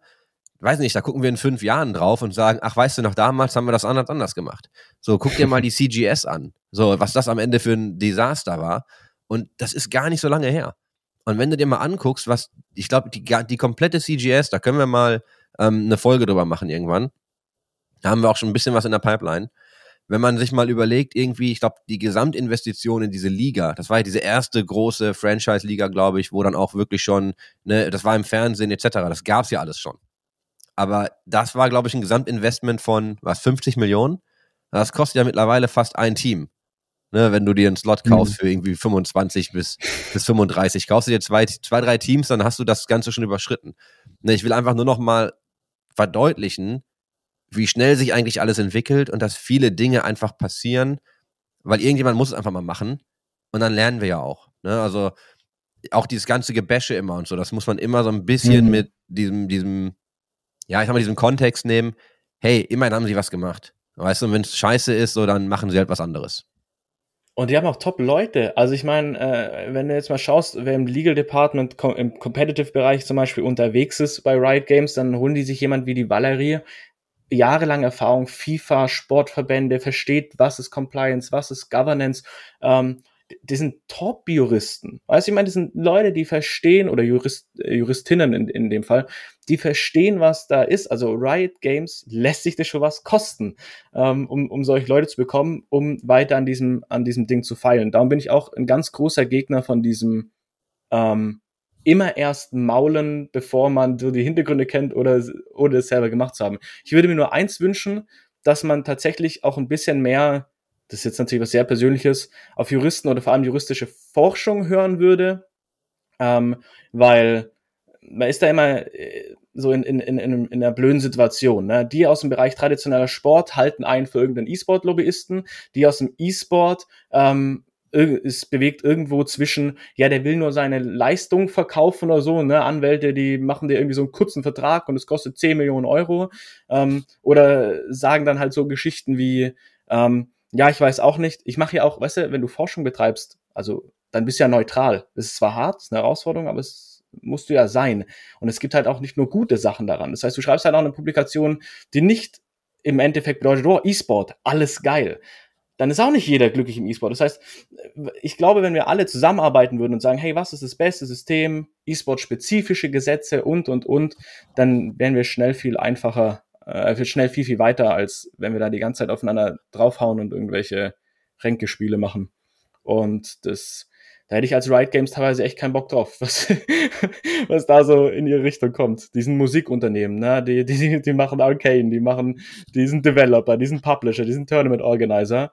weiß nicht, da gucken wir in fünf Jahren drauf und sagen, ach, weißt du noch, damals haben wir das anders, anders gemacht. So, guck dir mal die CGS an. So, was das am Ende für ein Desaster war. Und das ist gar nicht so lange her. Und wenn du dir mal anguckst, was, ich glaube, die, die komplette CGS, da können wir mal ähm, eine Folge drüber machen irgendwann. Da haben wir auch schon ein bisschen was in der Pipeline. Wenn man sich mal überlegt, irgendwie, ich glaube, die Gesamtinvestition in diese Liga, das war ja diese erste große Franchise-Liga, glaube ich, wo dann auch wirklich schon, ne, das war im Fernsehen etc., das gab's ja alles schon. Aber das war, glaube ich, ein Gesamtinvestment von, was, 50 Millionen? Das kostet ja mittlerweile fast ein Team. Ne, wenn du dir einen Slot kaufst für irgendwie 25 bis, bis 35, kaufst du dir zwei, zwei, drei Teams, dann hast du das Ganze schon überschritten. Ne, ich will einfach nur noch mal verdeutlichen, wie schnell sich eigentlich alles entwickelt und dass viele Dinge einfach passieren, weil irgendjemand muss es einfach mal machen und dann lernen wir ja auch. Ne? Also auch dieses ganze Gebäsche immer und so, das muss man immer so ein bisschen Mhm. mit diesem, diesem, ja, ich sag mal, diesem Kontext nehmen, hey, immerhin haben sie was gemacht. Weißt du, wenn es scheiße ist, so, dann machen sie halt was anderes. Und die haben auch Top-Leute. Also ich meine, äh, wenn du jetzt mal schaust, wer im Legal Department co im Competitive-Bereich zum Beispiel unterwegs ist bei Riot Games, dann holen die sich jemand wie die Valerie, jahrelang Erfahrung, FIFA, Sportverbände, versteht, was ist Compliance, was ist Governance. Ähm, die sind Top-Juristen. Weißt du, ich meine, das sind Leute, die verstehen, oder Jurist, äh, Juristinnen in, in dem Fall, die verstehen, was da ist. Also Riot Games lässt sich das schon was kosten, ähm, um, um solche Leute zu bekommen, um weiter an diesem, an diesem Ding zu feilen. Darum bin ich auch ein ganz großer Gegner von diesem ähm, immer erst maulen, bevor man so die Hintergründe kennt oder, oder es selber gemacht zu haben. Ich würde mir nur eins wünschen, dass man tatsächlich auch ein bisschen mehr, das ist jetzt natürlich was sehr Persönliches, auf Juristen oder vor allem juristische Forschung hören würde, ähm, weil man ist da immer äh, so in, in, in, in einer blöden Situation. Ne? Die aus dem Bereich traditioneller Sport halten einen für irgendeinen E-Sport-Lobbyisten, die aus dem E-Sport ähm, es bewegt irgendwo zwischen, ja, der will nur seine Leistung verkaufen oder so, ne, Anwälte, die machen dir irgendwie so einen kurzen Vertrag und es kostet 10 Millionen Euro, ähm, oder sagen dann halt so Geschichten wie, ähm, ja, ich weiß auch nicht, ich mache ja auch, weißt du, wenn du Forschung betreibst, also dann bist du ja neutral. Das ist zwar hart, ist eine Herausforderung, aber es musst du ja sein. Und es gibt halt auch nicht nur gute Sachen daran. Das heißt, du schreibst halt auch eine Publikation, die nicht im Endeffekt bedeutet, oh, E-Sport, alles geil dann ist auch nicht jeder glücklich im E-Sport. Das heißt, ich glaube, wenn wir alle zusammenarbeiten würden und sagen, hey, was ist das beste System, E-Sport-spezifische Gesetze und, und, und, dann wären wir schnell viel einfacher, äh, schnell viel, viel weiter, als wenn wir da die ganze Zeit aufeinander draufhauen und irgendwelche Ränkespiele machen. Und das, da hätte ich als Riot Games teilweise echt keinen Bock drauf, was, was da so in ihre Richtung kommt. Die sind Musikunternehmen, ne? die, die, die machen Arcane, die machen, die sind Developer, die sind Publisher, die sind Tournament Organizer.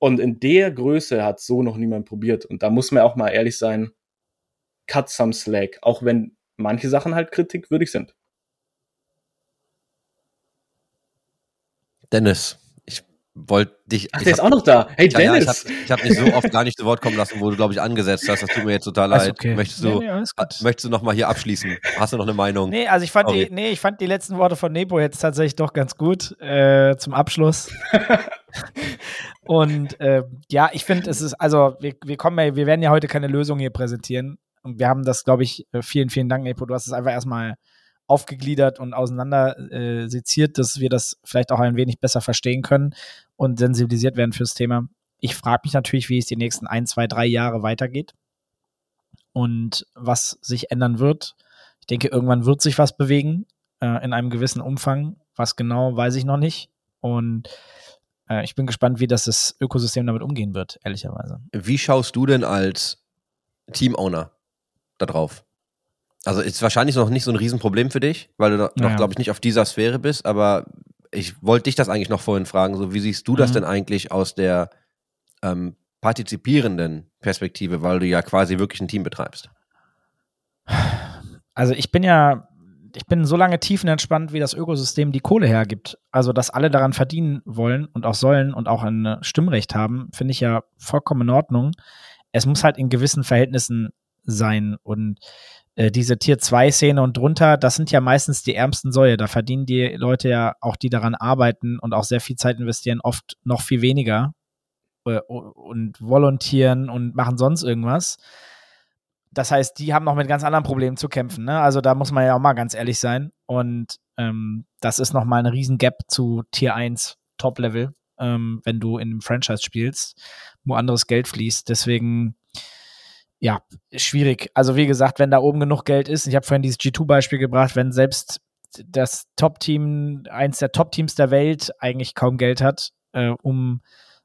Und in der Größe hat so noch niemand probiert. Und da muss man auch mal ehrlich sein, cut some slack, auch wenn manche Sachen halt kritikwürdig sind. Dennis, ich wollte dich. Ach, ich der ist auch noch da. Hey, Ja, ja, ich Dennis! habe hab dich so oft gar nicht zu Wort kommen lassen, wo du, glaube ich, angesetzt hast. Das tut mir jetzt total leid. okay. Möchtest Nee, du, nee, möchtest du noch mal hier abschließen? Hast du noch eine Meinung? Nee, also ich fand, Sorry. die, nee, ich fand die letzten Worte von Nepo jetzt tatsächlich doch ganz gut äh, zum Abschluss. Und ähm, ja, ich finde, es ist, also wir, wir kommen ja, wir werden ja heute keine Lösung hier präsentieren. Und wir haben das, glaube ich, äh, vielen, vielen Dank, Nepo. Du hast es einfach erstmal aufgegliedert und auseinander äh, seziert, dass wir das vielleicht auch ein wenig besser verstehen können und sensibilisiert werden fürs Thema. ich frage mich natürlich, wie es die nächsten ein, zwei, drei Jahre weitergeht und was sich ändern wird. Ich denke, irgendwann wird sich was bewegen äh, in einem gewissen Umfang. Was genau, weiß ich noch nicht. Und äh, ich bin gespannt, wie das, das Ökosystem damit umgehen wird, ehrlicherweise. Wie schaust du denn als Team-Owner drauf? Also ist wahrscheinlich noch nicht so ein Riesenproblem für dich, weil du noch, Naja. glaube ich, nicht auf dieser Sphäre bist, aber ich wollte dich das eigentlich noch vorhin fragen, so wie siehst du das Mhm. denn eigentlich aus der ähm, partizipierenden Perspektive, weil du ja quasi wirklich ein Team betreibst? Also ich bin ja, ich bin so lange tiefenentspannt, wie das Ökosystem die Kohle hergibt. Also, dass alle daran verdienen wollen und auch sollen und auch ein Stimmrecht haben, finde ich ja vollkommen in Ordnung. Es muss halt in gewissen Verhältnissen sein und äh, diese Tier-2-Szene und drunter, das sind ja meistens die ärmsten Säue. Da verdienen die Leute ja, auch die daran arbeiten und auch sehr viel Zeit investieren, oft noch viel weniger äh, und volontieren und machen sonst irgendwas. Das heißt, die haben noch mit ganz anderen Problemen zu kämpfen. Ne? Also da muss man ja auch mal ganz ehrlich sein. Und ähm, das ist noch mal eine riesen Gap zu Tier 1 Top-Level, ähm, wenn du in einem Franchise spielst, wo anderes Geld fließt. Deswegen, ja, schwierig. Also wie gesagt, wenn da oben genug Geld ist, ich habe vorhin dieses G2-Beispiel gebracht, wenn selbst das Top-Team, eins der Top-Teams der Welt, eigentlich kaum Geld hat, äh, um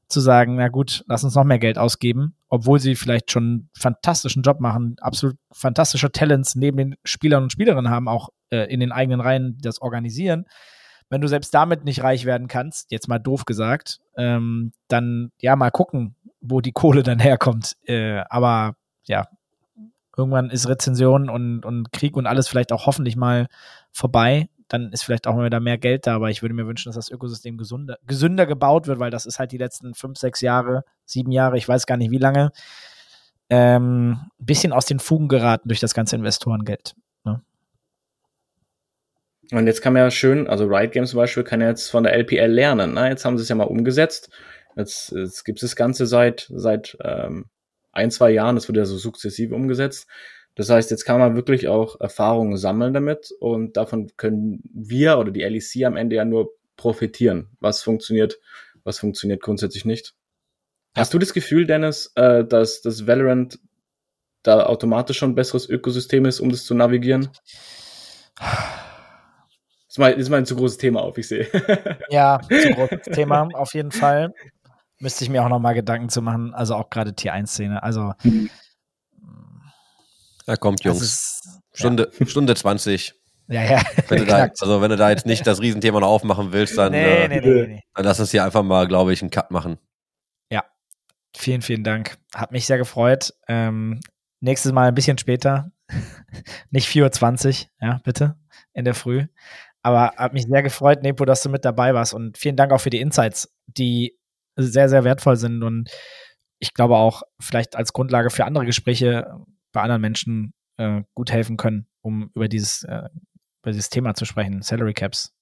zu sagen, na gut, lass uns noch mehr Geld ausgeben, obwohl sie vielleicht schon einen fantastischen Job machen, absolut fantastische Talents neben den Spielern und Spielerinnen haben, auch äh, in den eigenen Reihen das organisieren. Wenn du selbst damit nicht reich werden kannst, jetzt mal doof gesagt, ähm, dann ja mal gucken, wo die Kohle dann herkommt. Äh, aber ja, irgendwann ist Rezension und, und Krieg und alles vielleicht auch hoffentlich mal vorbei. Dann ist vielleicht auch mal wieder mehr Geld da, aber ich würde mir wünschen, dass das Ökosystem gesunder, gesünder gebaut wird, weil das ist halt die letzten fünf, sechs Jahre, sieben Jahre, ich weiß gar nicht wie lange, ähm, ein bisschen aus den Fugen geraten durch das ganze Investorengeld. Und jetzt kann man ja schön, also Riot Games zum Beispiel kann ja jetzt von der LPL lernen. Ne? Jetzt haben sie es ja mal umgesetzt. Jetzt, jetzt gibt es das Ganze seit, seit ähm, ein, zwei Jahren. Das wird ja so sukzessive umgesetzt. Das heißt, jetzt kann man wirklich auch Erfahrungen sammeln damit und davon können wir oder die LEC am Ende ja nur profitieren. Was funktioniert, was funktioniert grundsätzlich nicht. Hast du das Gefühl, Dennis, äh, dass das Valorant da automatisch schon ein besseres Ökosystem ist, um das zu navigieren? Das ist mal, das ist mal ein zu großes Thema auf, ich sehe. Ja, zu großes Thema, auf jeden Fall. Müsste ich mir auch noch mal Gedanken zu machen, also auch gerade Tier 1-Szene. Also, Ja, kommt, Jungs. ist, Stunde, Stunde 20. ja, ja, Wenn da, also wenn du da jetzt nicht das Riesenthema noch aufmachen willst, dann, nee, äh, nee, nee, dann lass uns hier einfach mal, glaube ich, einen Cut machen. Vielen, vielen Dank. Hat mich sehr gefreut. Ähm, nächstes Mal ein bisschen später. Nicht 4.20 Uhr, ja, bitte, in der Früh. Aber hat mich sehr gefreut, Nepo, dass du mit dabei warst. Und vielen Dank auch für die Insights, die sehr, sehr wertvoll sind. Und ich glaube auch vielleicht als Grundlage für andere Gespräche bei anderen Menschen äh, gut helfen können, um über dieses, äh, über dieses Thema zu sprechen. Salary Caps.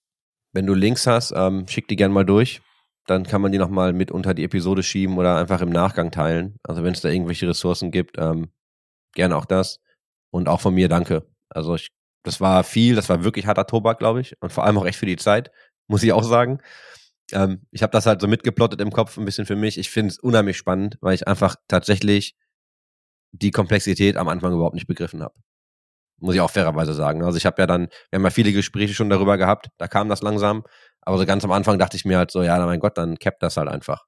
Wenn du Links hast, ähm, schick die gerne mal durch. Dann kann man die nochmal mit unter die Episode schieben oder einfach im Nachgang teilen. Also wenn es da irgendwelche Ressourcen gibt, ähm, gerne auch das. Und auch von mir danke. Also ich, das war viel, das war wirklich harter Tobak, glaube ich. Und vor allem auch echt für die Zeit, muss ich auch sagen. Ähm, ich habe das halt so mitgeplottet im Kopf ein bisschen für mich. Ich finde es unheimlich spannend, weil ich einfach tatsächlich die Komplexität am Anfang überhaupt nicht begriffen habe. Muss ich auch fairerweise sagen. Also ich habe ja dann, wir haben ja viele Gespräche schon darüber gehabt, da kam das langsam. Aber so ganz am Anfang dachte ich mir halt so, ja, mein Gott, dann cappt das halt einfach.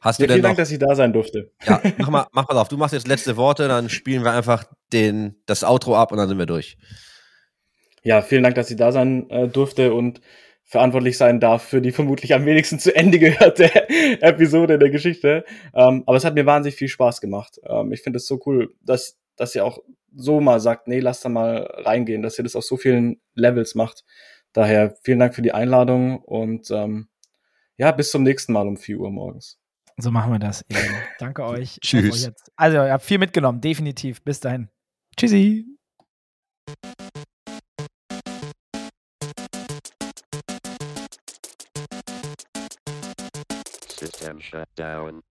Hast Ja, du denn vielen noch, Dank, dass ich da sein durfte. ja, mach mal, mach mal auf, du machst jetzt letzte Worte, dann spielen wir einfach den, das Outro ab und dann sind wir durch. Ja, vielen Dank, dass ich da sein äh, durfte und verantwortlich sein darf für die vermutlich am wenigsten zu Ende gehörte Episode der Geschichte. Ähm, aber es hat mir wahnsinnig viel Spaß gemacht. Ähm, ich finde es so cool, dass, dass ihr auch so mal sagt, nee, lass da mal reingehen, dass ihr das auf so vielen Levels macht. Daher vielen Dank für die Einladung und ähm, ja, bis zum nächsten Mal um 4 Uhr morgens. So machen wir das. Eben. Danke euch. Ich Tschüss. Also, ihr habt viel mitgenommen, definitiv. Bis dahin. Tschüssi. System shut down.